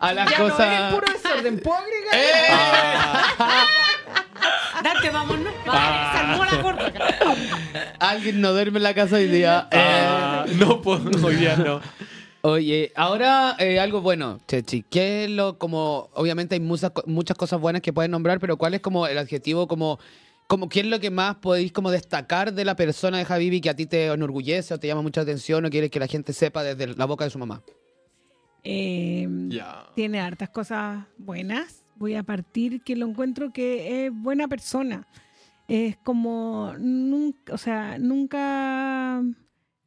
a las Ya no cosas. es puro desorden. ¿Puedo agregar? ¡Eh! Date, vámonos. Corta. Alguien no duerme en la casa hoy día. Eh, ah, no puedo, hoy día no. Oye, ahora eh, algo bueno, Chechi. ¿Qué es lo como, obviamente hay muchas, muchas cosas buenas que puedes nombrar, pero cuál es como el adjetivo como, como qué es lo que más podéis como destacar de la persona de Javivi que a ti te enorgullece o te llama mucha atención o quieres que la gente sepa desde la boca de su mamá? Eh. Tiene hartas cosas buenas. Voy a partir que lo encuentro que es buena persona. Es como nunca, o sea, nunca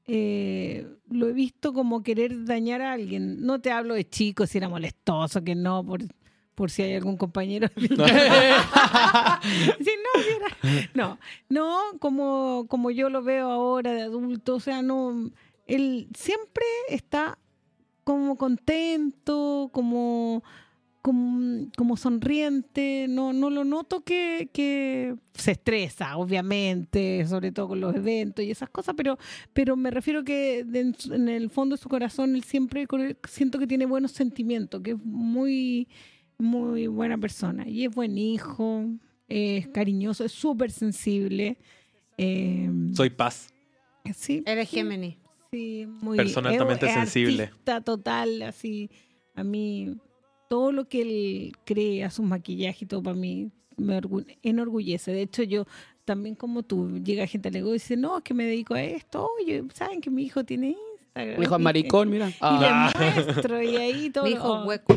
eh, lo he visto como querer dañar a alguien. No te hablo de chicos, si era molestoso, que no, por, por si hay algún compañero. No, no, no, como, como yo lo veo ahora de adulto, o sea, no, él siempre está como contento, como, como, como sonriente, no, no lo noto que, que se estresa, obviamente, sobre todo con los eventos y esas cosas, pero, pero me refiero que de- en, el fondo de su corazón él siempre siento que tiene buenos sentimientos, que es muy, muy buena persona y es buen hijo, es cariñoso, es súper sensible. eh, Soy paz. sí, Eres sí. Géminis. Sí, muy Persona es- altamente es sensible. artista total, así. A mí, todo lo que él crea, sus maquillajes y todo, para mí me orgu- enorgullece. De hecho, yo también como tú, llega gente al ego y dice, no, es que me dedico a esto. Oye, ¿saben que mi hijo tiene Instagram? Mi hijo es maricón, mira. Y Ah. le muestro, y ahí todo. Mi hijo hueco.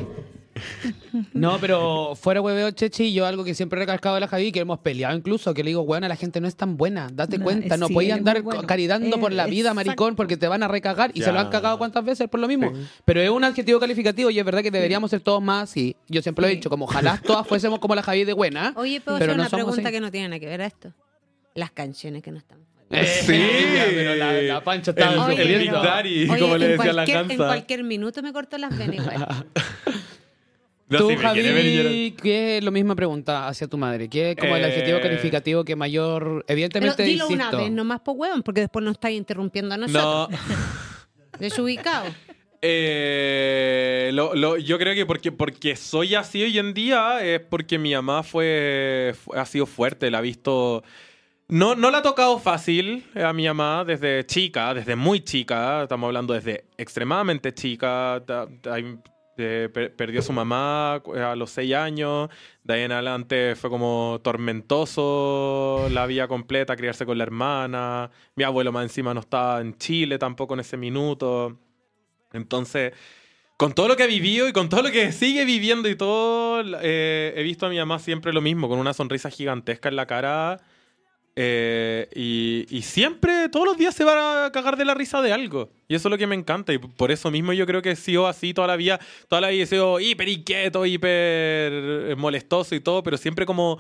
No, pero fuera hueveo, Chechi, yo algo que siempre he recalcado de la Javi, que hemos peleado incluso, que le digo, bueno, la gente no es tan buena, date No, cuenta, no sí, andar bueno. caridando por la vida, maricón, porque te van a recagar y Ya. se lo han cagado cuántas veces por lo mismo. Pero es un adjetivo calificativo y es verdad que deberíamos ser todos más así. Yo siempre lo he dicho, como ojalá todas fuésemos como la Javi de buena. Oye, ¿puedo Pero hacer no una pregunta así. que no tiene nada que ver a esto? Las canciones que no están. Eh, Sí. pero la, la pancha está El- Oye, el sufriendo. Big Daddy, Oye, como le en decía la cualquier- En cualquier minuto me cortó las venas. No, Tú, llorar. Javi, ¿qué es lo misma pregunta hacia tu madre? ¿Qué es como el Eh, adjetivo calificativo que mayor, Pero evidentemente, dilo insisto, una vez, nomás por huevón, porque después nos estáis interrumpiendo a No. nosotros. Desubicado. Eh, lo- lo- yo creo que porque, porque soy así hoy en día es porque mi mamá fue, fue- ha sido fuerte, la ha visto... No, no la ha tocado fácil a mi mamá desde chica, desde muy chica, estamos hablando desde extremadamente chica. ta- per- perdió a su mamá a los seis años, de ahí en adelante fue como tormentoso la vida completa, criarse con la hermana. Mi abuelo más encima no estaba en Chile tampoco en ese minuto. Entonces, con todo lo que ha vivido y con todo lo que sigue viviendo y todo, eh, he visto a mi mamá siempre lo mismo, con una sonrisa gigantesca en la cara. Eh, y, siempre, todos los días se va a cagar de la risa de algo. Y eso es lo que me encanta. Y por eso mismo yo creo que he sido así toda la vida. Toda la vida he sido hiper inquieto, hiper molestoso y todo, pero siempre como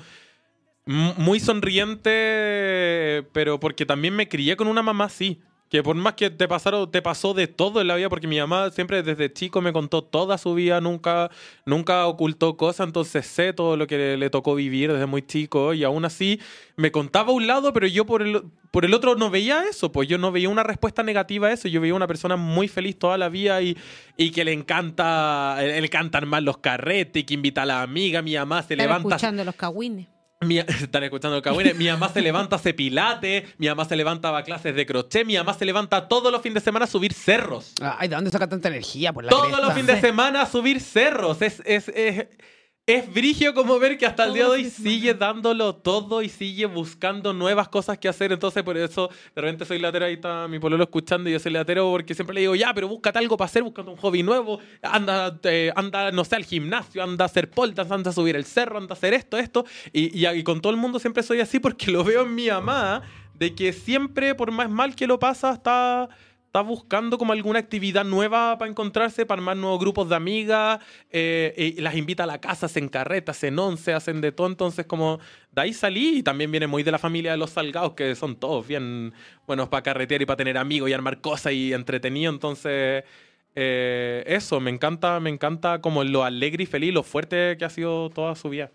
muy sonriente, pero porque también me crié con una mamá así. Que por más que te pasaron, te pasó de todo en la vida, porque mi mamá siempre desde chico me contó toda su vida, nunca, nunca ocultó cosas, entonces sé todo lo que le, le tocó vivir desde muy chico, y aún así me contaba un lado, pero yo por el, por el otro no veía eso, pues yo no veía una respuesta negativa a eso, yo veía una persona muy feliz toda la vida y, y que le encanta, le encantan más los carretes, y que invita a la amiga, mi mamá se levanta escuchando los cagüines. Mi, están escuchando cagüines. Mi mamá se levanta a hacer pilates, mi mamá se levanta a clases de crochet, mi mamá se levanta todos los fines de semana a subir cerros. Ay, ¿de dónde saca tanta energía? Por la Todos cresta? los fines de semana a subir cerros. Es, es, es, es brigio como ver que hasta el día de hoy sigue dándolo todo y sigue buscando nuevas cosas que hacer. Entonces, por eso, de repente soy latero, ahí está mi pololo escuchando y yo soy latero porque siempre le digo, ya, pero búscate algo para hacer, búscate un hobby nuevo, anda, eh, anda no sé, al gimnasio, anda a hacer poltas, anda a subir el cerro, anda a hacer esto, esto. Y, y, y con todo el mundo siempre soy así porque lo veo en mi mamá, de que siempre, por más mal que lo pasa, está está buscando como alguna actividad nueva para encontrarse, para armar nuevos grupos de amigas, eh, y las invita a la casa, hacen carretas, hacen once, hacen de todo, entonces como de ahí salí y también viene muy de la familia de los salgados, que son todos bien buenos para carretear y para tener amigos y armar cosas y entretenido, entonces eh, eso, me encanta, me encanta como lo alegre y feliz, lo fuerte que ha sido toda su vida.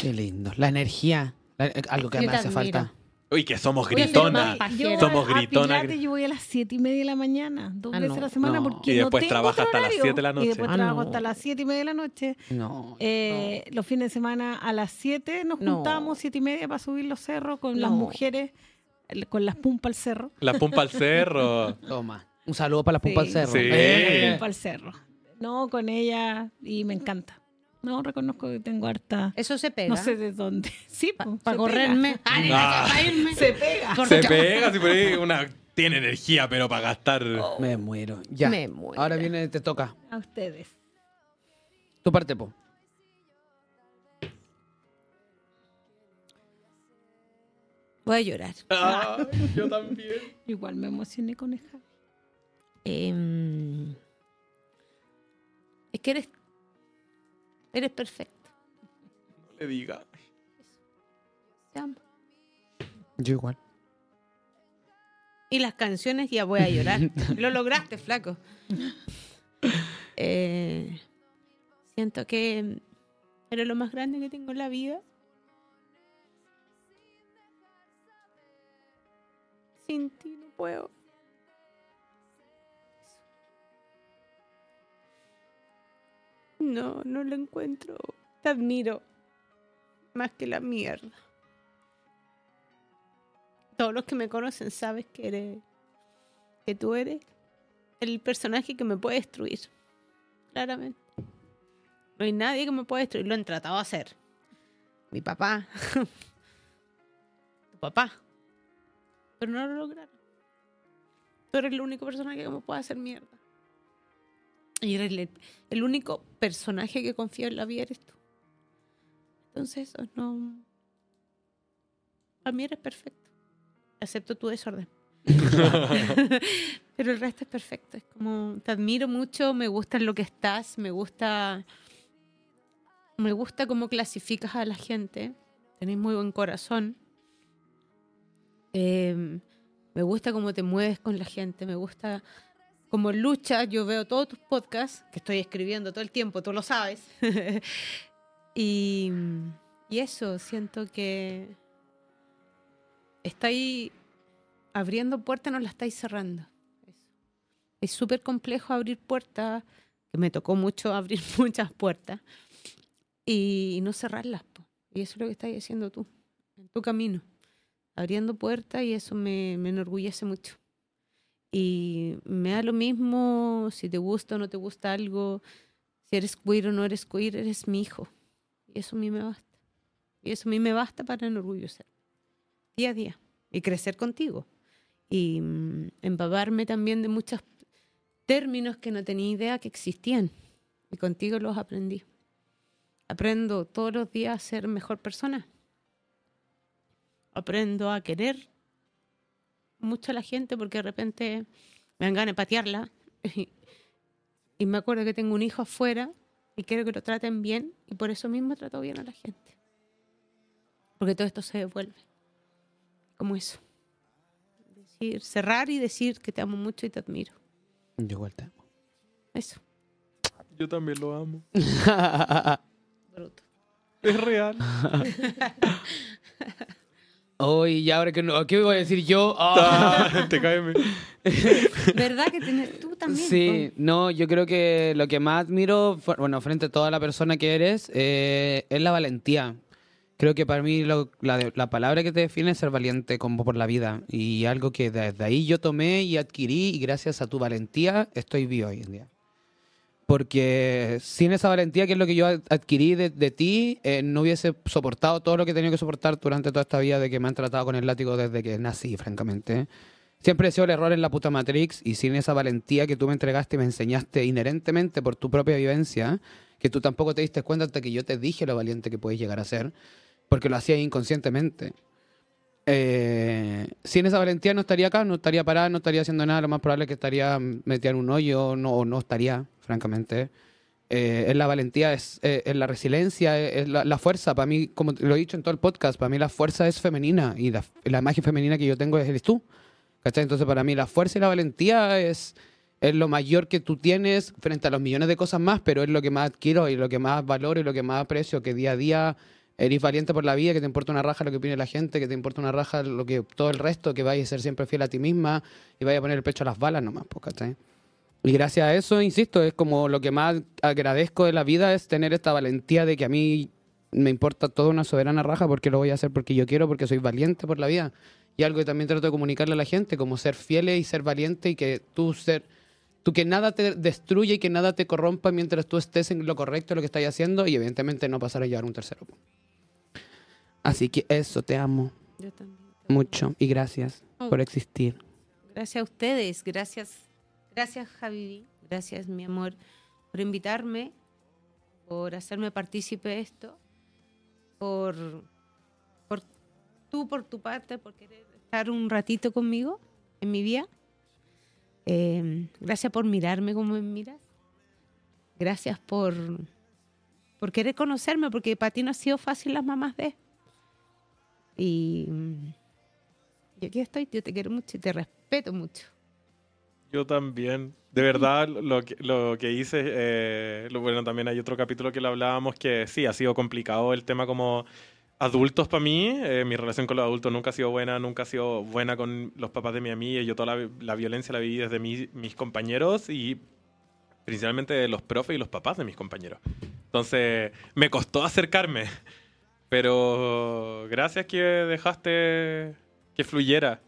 Qué lindo. La energía. La- eh, algo que me hace falta. Uy, que somos gritonas. Somos a gritonas. Yo voy a las 7 y media de la mañana, dos Ah, veces no. a la semana, No. porque Y no después tengo trabaja otro hasta las horario. 7 de la noche. Y después Ah, trabajo no. hasta las 7 y media de la noche. No. Eh, Los fines de semana a las 7 nos No. juntábamos, 7 y media, para subir los cerros con las No. mujeres, con las pumpas al cerro. La pumpa al cerro. Toma. Un saludo para la pumpa al cerro. Sí. Eh. Pumpa al cerro. No, con ella, y me encanta. No, reconozco que tengo harta... Eso se pega. No sé de dónde. Sí, Para correrme. Ah. para irme. Se pega. Se pega, si por ahí una tiene energía, pero para gastar. Me muero. Ya. Me muero. Ahora viene, te toca. A ustedes. Tu parte, po. Voy a llorar. Ah, yo también. Igual me emocioné con el Javi. Em, es que eres. Eres perfecto. No le diga. Te amo. Yo igual. Y las canciones ya voy a llorar. Lo lograste, flaco. Eh, siento que eres lo más grande que tengo en la vida. Sin ti no puedo. No, no lo encuentro. Te admiro. Más que la mierda. Todos los que me conocen sabes que eres. que tú eres el personaje que me puede destruir. Claramente. No hay nadie que me pueda destruir. Lo han tratado de hacer. Mi papá. tu papá. Pero no lo lograron. Tú eres el único personaje que me puede hacer mierda. Y eres el, el único personaje que confío en la vida eres tú. Entonces, eso no. Para mí eres perfecto. Excepto tu desorden. Pero el resto es perfecto. Es como, te admiro mucho, me gusta en lo que estás, me gusta. Me gusta cómo clasificas a la gente. Tenés muy buen corazón. Eh, me gusta cómo te mueves con la gente, me gusta cómo luchas. Yo veo todos tus podcasts, que estoy escribiendo todo el tiempo, tú lo sabes. y, eso, siento que estáis abriendo puertas, no las estáis cerrando. Es súper complejo abrir puertas, que me tocó mucho abrir muchas puertas, y no cerrarlas. Y eso es lo que estás haciendo tú, en tu camino, abriendo puertas, y eso me enorgullece mucho. Y me da lo mismo si te gusta o no te gusta algo, si eres queer o no eres queer, eres mi hijo. Y eso a mí me basta. Y eso a mí me basta para enorgullecer. Día a día. Y crecer contigo. Y mm, empaparme también de muchos términos que no tenía idea que existían. Y contigo los aprendí. Aprendo todos los días a ser mejor persona. aprendo a querer mucho a la gente porque de repente me dan ganas de patearla. Y, me acuerdo que tengo un hijo afuera y quiero que lo traten bien y por eso mismo trato bien a la gente. Porque todo esto se devuelve. Como eso. Decir, cerrar y decir que te amo mucho y te admiro. Yo igual te amo. Eso. Yo también lo amo. Bruto. Es real. Hoy, y ahora que no, ¿qué voy a decir yo? Ah. Ah, te caeme. ¿Verdad que tienes tú también? Sí, no, yo creo que lo que más admiro, bueno, frente a toda la persona que eres, eh, es la valentía. Creo que para mí lo- la, la palabra que te define es ser valiente como por la vida. Y algo que desde ahí yo tomé y adquirí y gracias a tu valentía estoy vivo hoy en día. Porque sin esa valentía, que es lo que yo ad- adquirí de, de ti, eh, no hubiese soportado todo lo que he tenido que soportar durante toda esta vida de que me han tratado con el látigo desde que nací, francamente. Siempre he sido el error en la puta Matrix y sin esa valentía que tú me entregaste y me enseñaste inherentemente por tu propia vivencia, que tú tampoco te diste cuenta hasta que yo te dije lo valiente que puedes llegar a ser, porque lo hacías inconscientemente. Eh, sin esa valentía no estaría acá, no estaría parada, no estaría haciendo nada, lo más probable es que estaría metida en un hoyo no, o no estaría, francamente. Eh, es la valentía, es, eh, la resiliencia, es, es la, fuerza. Para mí, como lo he dicho en todo el podcast, para mí la fuerza es femenina y la, la imagen femenina que yo tengo es eres tú. ¿Cachai? Entonces, para mí la fuerza y la valentía es, es lo mayor que tú tienes frente a los millones de cosas más, pero es lo que más adquiero y lo que más valoro y lo que más aprecio, que día a día eres valiente por la vida, que te importa una raja lo que opine la gente, que te importa una raja lo que todo el resto, que vayas a ser siempre fiel a ti misma y vayas a poner el pecho a las balas nomás, pues, ¿cachai? Y gracias a eso, insisto, es como lo que más agradezco de la vida es tener esta valentía de que a mí me importa toda una soberana raja porque lo voy a hacer porque yo quiero, porque soy valiente por la vida. Y algo que también trato de comunicarle a la gente, como ser fieles y ser valiente y que tú ser, tú que nada te destruya y que nada te corrompa mientras tú estés en lo correcto, lo que estás haciendo y evidentemente no pasar a llevar un tercero. Así que eso, te amo Yo también. mucho y gracias Oh. por existir. Gracias a ustedes, gracias, gracias Javi, gracias mi amor por invitarme, por hacerme partícipe de esto, por, por tú por tu parte, por querer estar un ratito conmigo en mi vida. Eh, gracias por mirarme como me miras. Gracias por, por querer conocerme, porque para ti no ha sido fácil las mamás de. Y, y aquí estoy, yo te quiero mucho y te respeto mucho. Yo también. De verdad, lo que, hice, eh, bueno, también hay otro capítulo que lo hablábamos que sí, ha sido complicado el tema como adultos para mí. Eh, mi relación con los adultos nunca ha sido buena, nunca ha sido buena con los papás de mi amiga. Yo toda la, la violencia la viví desde mi- mis compañeros y principalmente de los profes y los papás de mis compañeros. Entonces, me costó acercarme. Pero gracias que dejaste que fluyera.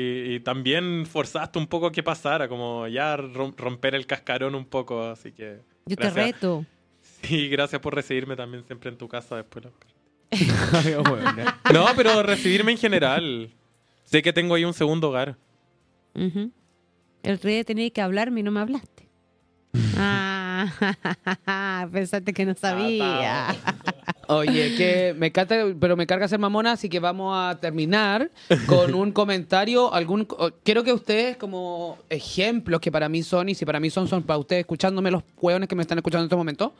Y, y también forzaste un poco que pasara, como ya rom- romper el cascarón un poco, así que... Yo te reto. Sí, gracias por recibirme también siempre en tu casa después. No, pero recibirme en general. Sé que tengo ahí un segundo hogar. El rey tenía que hablarme y no me hablaste. Ah, pensaste que no sabía. Oye, que me encanta, pero me carga ser mamona, así que vamos a terminar con un comentario. Algún, quiero que ustedes, como ejemplos que para mí son, y si para mí son, son para ustedes, escuchándome los hueones que me están escuchando en este momento,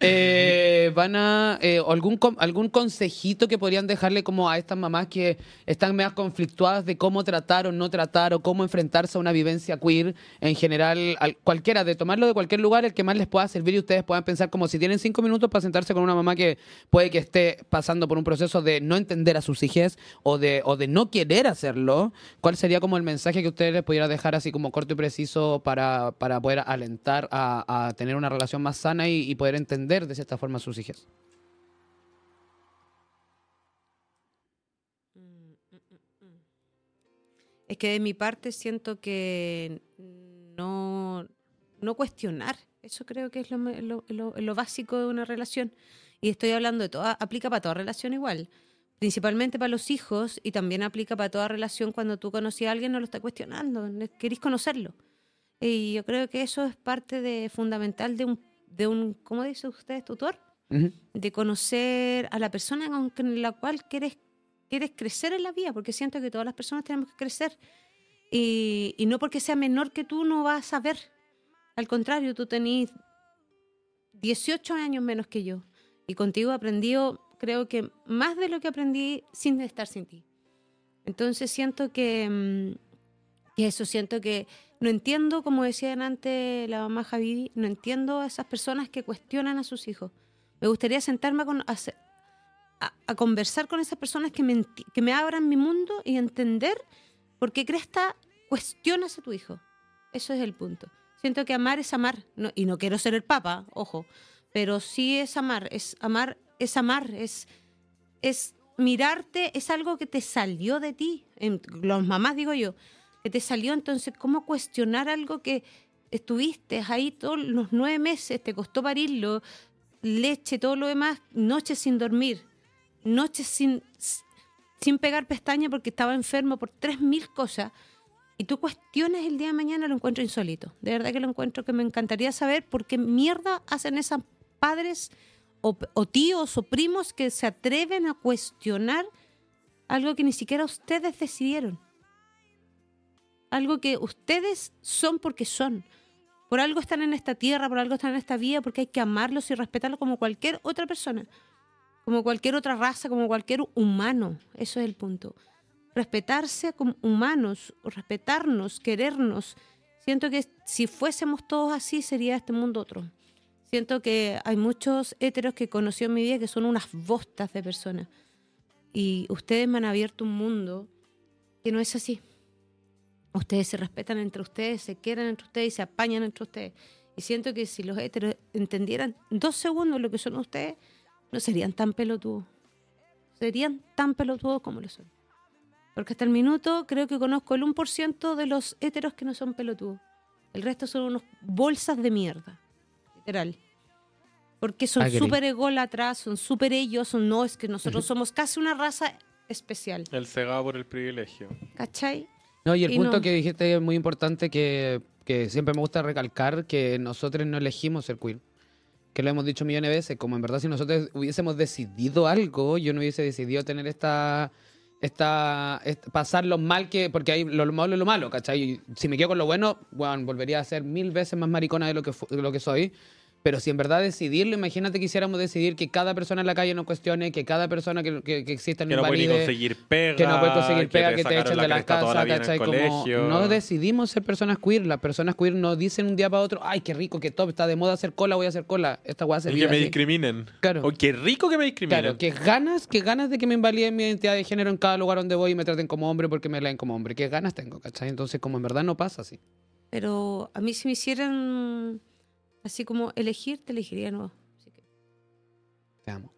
eh, van a. eh, algún, algún consejito que podrían dejarle como a estas mamás que están más conflictuadas de cómo tratar o no tratar o cómo enfrentarse a una vivencia queer en general, al- cualquiera, de tomarlo de cualquier lugar, el que más les pueda servir y ustedes puedan pensar como si tienen cinco minutos para sentarse con una mamá que puede que esté pasando por un proceso de no entender a sus hijas o de, o de no querer hacerlo, ¿cuál sería como el mensaje que ustedes les pudieran dejar así como corto y preciso para, para poder alentar a, tener una relación más sana y poder entender de cierta forma a sus hijas? Es que de mi parte siento que no, no cuestionar. Eso creo que es lo, lo- lo- básico de una relación. Y estoy hablando de toda, aplica para toda relación igual. Principalmente para los hijos y también aplica para toda relación cuando tú conoces a alguien, no lo estás cuestionando, querés conocerlo. Y yo creo que eso es parte de fundamental de un, de un ¿cómo dice usted, tutor? De conocer a la persona con la cual quieres quieres crecer en la vida, porque siento que todas las personas tenemos que crecer. Y, y no porque sea menor que tú no vas a ver. Al contrario, tú tenés 18 años menos que yo. Y contigo he aprendido, creo que más de lo que aprendí sin estar sin ti. Entonces siento que, que eso, siento que no entiendo, como decía antes la mamá Javi, no entiendo a esas personas que cuestionan a sus hijos. Me gustaría sentarme con- a a- a conversar con esas personas que me, que me abran mi mundo y entender por qué Cresta cuestionas a tu hijo. Eso es el punto. Siento que amar es amar. No- y no quiero ser el papa, ojo. Pero sí es amar. Es amar, es amar. Es, es mirarte. Es algo que te salió de ti. En, los mamás, digo yo. Que te salió. Entonces, ¿cómo cuestionar algo que estuviste ahí todos los nueve meses? Te costó parirlo. Leche, todo lo demás. Noches sin dormir. Noches sin, sin pegar pestaña porque estaba enfermo por tres mil cosas y tú cuestiones el día de mañana, lo encuentro insólito. De verdad que lo encuentro que me encantaría saber por qué mierda hacen esas padres o, o tíos o primos que se atreven a cuestionar algo que ni siquiera ustedes decidieron. Algo que ustedes son porque son. Por algo están en esta tierra, por algo están en esta vida, porque hay que amarlos y respetarlos como cualquier otra persona como cualquier otra raza, como cualquier humano. Eso es el punto. Respetarse como humanos, respetarnos, querernos. Siento que si fuésemos todos así, sería este mundo otro. Siento que hay muchos héteros que conocí en mi vida que son unas bostas de personas. Y ustedes me han abierto un mundo que no es así. Ustedes se respetan entre ustedes, se quieren entre ustedes y se apañan entre ustedes. Y siento que si los héteros entendieran dos segundos lo que son ustedes, no serían tan pelotudos. Serían tan pelotudos como lo son. Porque hasta el minuto creo que conozco el 1% de los héteros que no son pelotudos. El resto son unos bolsas de mierda. Literal. Porque son súper ególatras, son súper ellos, son no, es que nosotros somos casi una raza especial. El cegado por el privilegio. ¿Cachai? No, y el Y punto no. que dijiste es muy importante que, que siempre me gusta recalcar que nosotros no elegimos ser queer. Que lo hemos dicho millones de veces, como en verdad si nosotros hubiésemos decidido algo, yo no hubiese decidido tener esta... esta, esta- pasar lo mal que... Porque hay lo malo es lo malo, ¿cachai? Y si me quedo con lo bueno, bueno, volvería a ser mil veces más maricona de lo que, de lo que soy. Pero si en verdad decidirlo, imagínate que quisiéramos decidir que cada persona en la calle no cuestione, que cada persona que, que, que exista no Que no puede conseguir pega. que no puedes conseguir pega, que te sacaron echen de la casa, en ¿cachai? Como no decidimos ser personas queer. Las personas queer no dicen un día para otro, ay, qué rico, qué top, está de moda hacer cola, voy a hacer cola. Esta Y que me así. discriminen. Claro. Oh, qué rico que me discriminen. Claro, que ganas, que ganas de que me invaliden mi identidad de género en cada lugar donde voy y me traten como hombre porque me leen como hombre. Qué ganas tengo, ¿cachai? Entonces, como en verdad no pasa así. Pero a mí si me hicieran así como elegir, te elegiría de nuevo. Así que Te amo.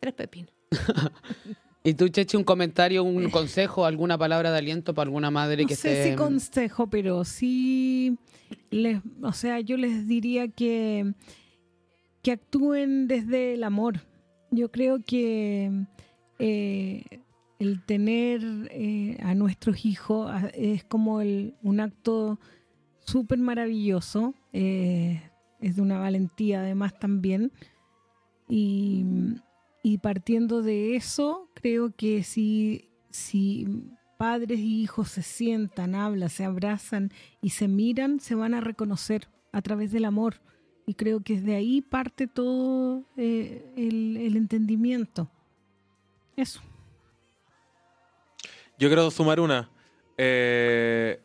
tres pepinos. ¿Y tú, Chechi, un comentario, un consejo, alguna palabra de aliento para alguna madre No que sé esté... si consejo, pero sí, les, o sea, yo les diría que, que actúen desde el amor. Yo creo que eh, el tener eh, a nuestros hijos a- es como el- un acto súper maravilloso, eh, es de una valentía además también. Y, y partiendo de eso, creo que si, si padres y hijos se sientan, hablan, se abrazan y se miran, se van a reconocer a través del amor. Y creo que de ahí parte todo eh, el, el entendimiento. Eso. Yo quiero sumar una. Eh,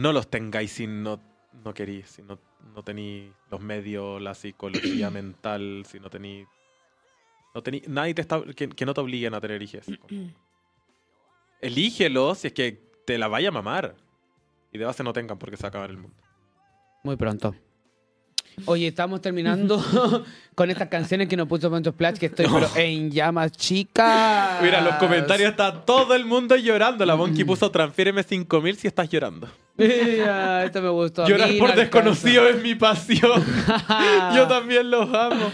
no los tengáis si no, no queréis, si no, no tenéis los medios, la psicología mental, si no tenéis... No tení, nadie te está, que, que no te obliguen a tener hijos. Elígelo si es que te la vaya a mamar. Y de base no tengan porque se va a acabar el mundo. Muy pronto. Oye, estamos terminando con estas canciones que nos puso Poncho Splash, que estoy pero en llamas chicas. Mira, en los comentarios está todo el mundo llorando. La Bonky puso transfiéreme 5000 si estás llorando. Mira, esto me gustó. Llorar por no desconocido es mi pasión. Yo también los amo.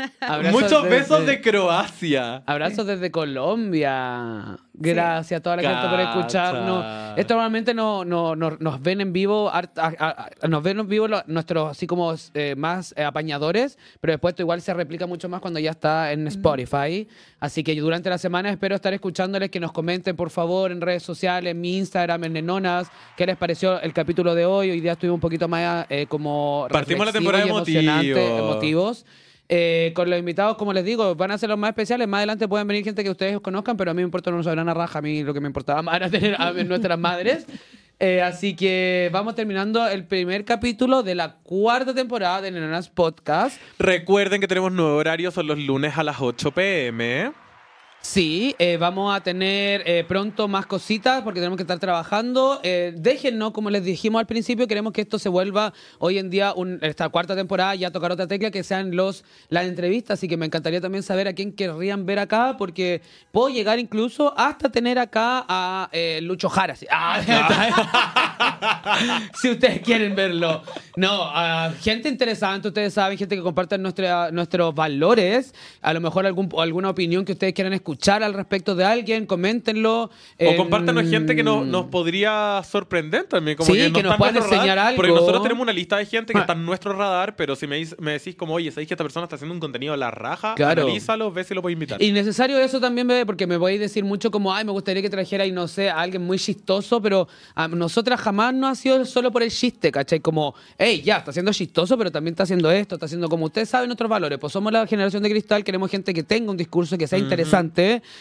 Abrazos Muchos desde- besos de Croacia. Abrazos desde Colombia. Gracias a toda la gente por Cacha. escucharnos. Esto normalmente no, no- no- nos ven en vivo, a- a- a- nos ven en vivo lo- nuestros así como eh, más eh, apañadores, pero después esto igual se replica mucho más cuando ya está en Spotify. Así que durante la semana espero estar escuchándoles que nos comenten por favor en redes sociales, en mi Instagram, en Nenonas, qué les pareció el capítulo de hoy. Hoy día estuve un poquito más eh, como Partimos la temporada y emocionante, emotivo. emotivos. Eh, con los invitados, como les digo, van a ser los más especiales. Más adelante pueden venir gente que ustedes conozcan, pero a mí me importa una soberana raja. A mí lo que me importaba más era tener a nuestras madres. Eh, así que vamos terminando el primer capítulo de la cuarta temporada de Nenas Podcast. Recuerden que tenemos nuevo horario, son los lunes a las 8 pm. Sí, eh, vamos a tener eh, pronto más cositas porque tenemos que estar trabajando. Eh, déjennos, como les dijimos al principio, queremos que esto se vuelva hoy en día, un- esta cuarta temporada, ya tocar otra tecla, que sean los las entrevistas. Así que me encantaría también saber a quién querrían ver acá, porque puedo llegar incluso hasta tener acá a eh, Lucho Jara. sí. Ah, si ustedes quieren verlo. No, a gente interesante, ustedes saben, gente que comparte nuestra- nuestros valores. A lo mejor algún, alguna opinión que ustedes quieran escuchar al respecto de alguien, coméntenlo. O en- compártanos gente que nos, nos podría sorprender también. Como Sí, que, no que nos en puedan nuestro radar, enseñar algo. Porque nosotros tenemos una lista de gente que Ah. está en nuestro radar, pero si me, me decís como, oye, ¿sabéis que esta persona está haciendo un contenido a la raja? Claro. Analízalo, ve si lo puedes invitar. Y necesario eso también, bebé, porque me voy a decir mucho como, ay, me gustaría que trajera, y no sé, a alguien muy chistoso, pero a nosotras jamás no ha sido solo por el chiste, ¿cachai? Como, hey, ya, está siendo chistoso, pero también está haciendo esto, está haciendo como ustedes saben nuestros valores. Pues somos la generación de cristal, queremos gente que tenga un discurso que sea interesante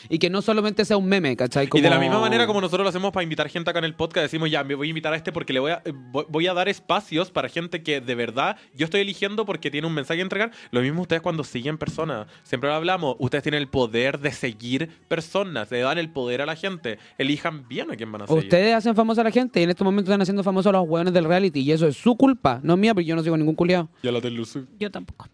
y que no solamente sea un meme, ¿cachai? Y de la misma manera como nosotros lo hacemos para invitar gente acá en el podcast, decimos ya, me voy a invitar a este porque le voy a, eh, voy- a dar espacios para gente que de verdad yo estoy eligiendo porque tiene un mensaje que entregar. Lo mismo ustedes cuando siguen personas. Siempre lo hablamos, ustedes tienen el poder de seguir personas, le dan el poder a la gente. Elijan bien a quién van a seguir. Ustedes hacen famosa a la gente y en estos momentos están haciendo famosos a los hueones del reality y eso es su culpa, no mía, porque yo no sigo ningún culiado. Ya la. Yo tampoco.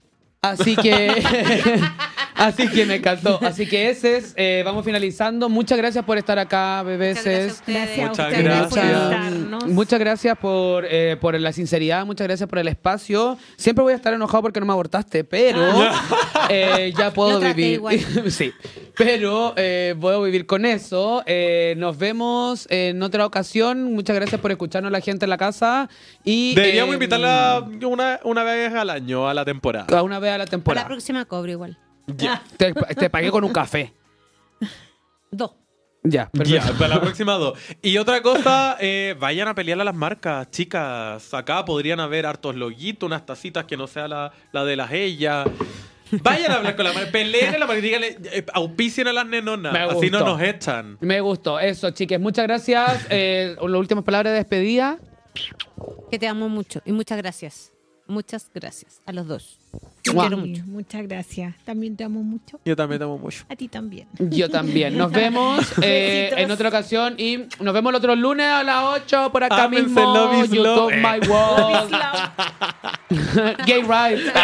Así que, así que me encantó. Así que ese es, eh, vamos finalizando. Muchas gracias por estar acá, bebés. Muchas gracias Muchas gracias. Muchas gracias por, eh, por la sinceridad, muchas gracias por el espacio. Siempre voy a estar enojado porque no me abortaste, pero eh, ya puedo vivir. igual. sí, pero eh, puedo vivir con eso. Eh, nos vemos en otra ocasión. Muchas gracias por escucharnos la gente en la casa. Y, Deberíamos eh, invitarla una, una vez al año a la temporada. a una vez a la Para la temporada. próxima cobro igual. Ya. Te, te pagué con un café. Dos. Ya, Ya, perfecto. para la próxima dos. Y otra cosa, eh, vayan a pelear a las marcas, chicas. Acá podrían haber hartos loguitos, unas tacitas que no sea la, la de las ellas. Vayan a hablar con la marca, peleen a la marca y díganle, eh, auspicien a las nenonas. Me Así no gustó. nos echan. Me gustó. Eso, chiques. Muchas gracias. Eh, las últimas palabras de despedida. Que te amo mucho. Y muchas gracias. Muchas gracias a los dos. Te Mua. quiero Sí, mucho. Muchas gracias. También te amo mucho. Yo también te amo mucho. A ti también. Yo también. Nos vemos eh, en otra ocasión y nos vemos el otro lunes a las 8 por acá Ámense, mismo. love is love. My World. Gay rights.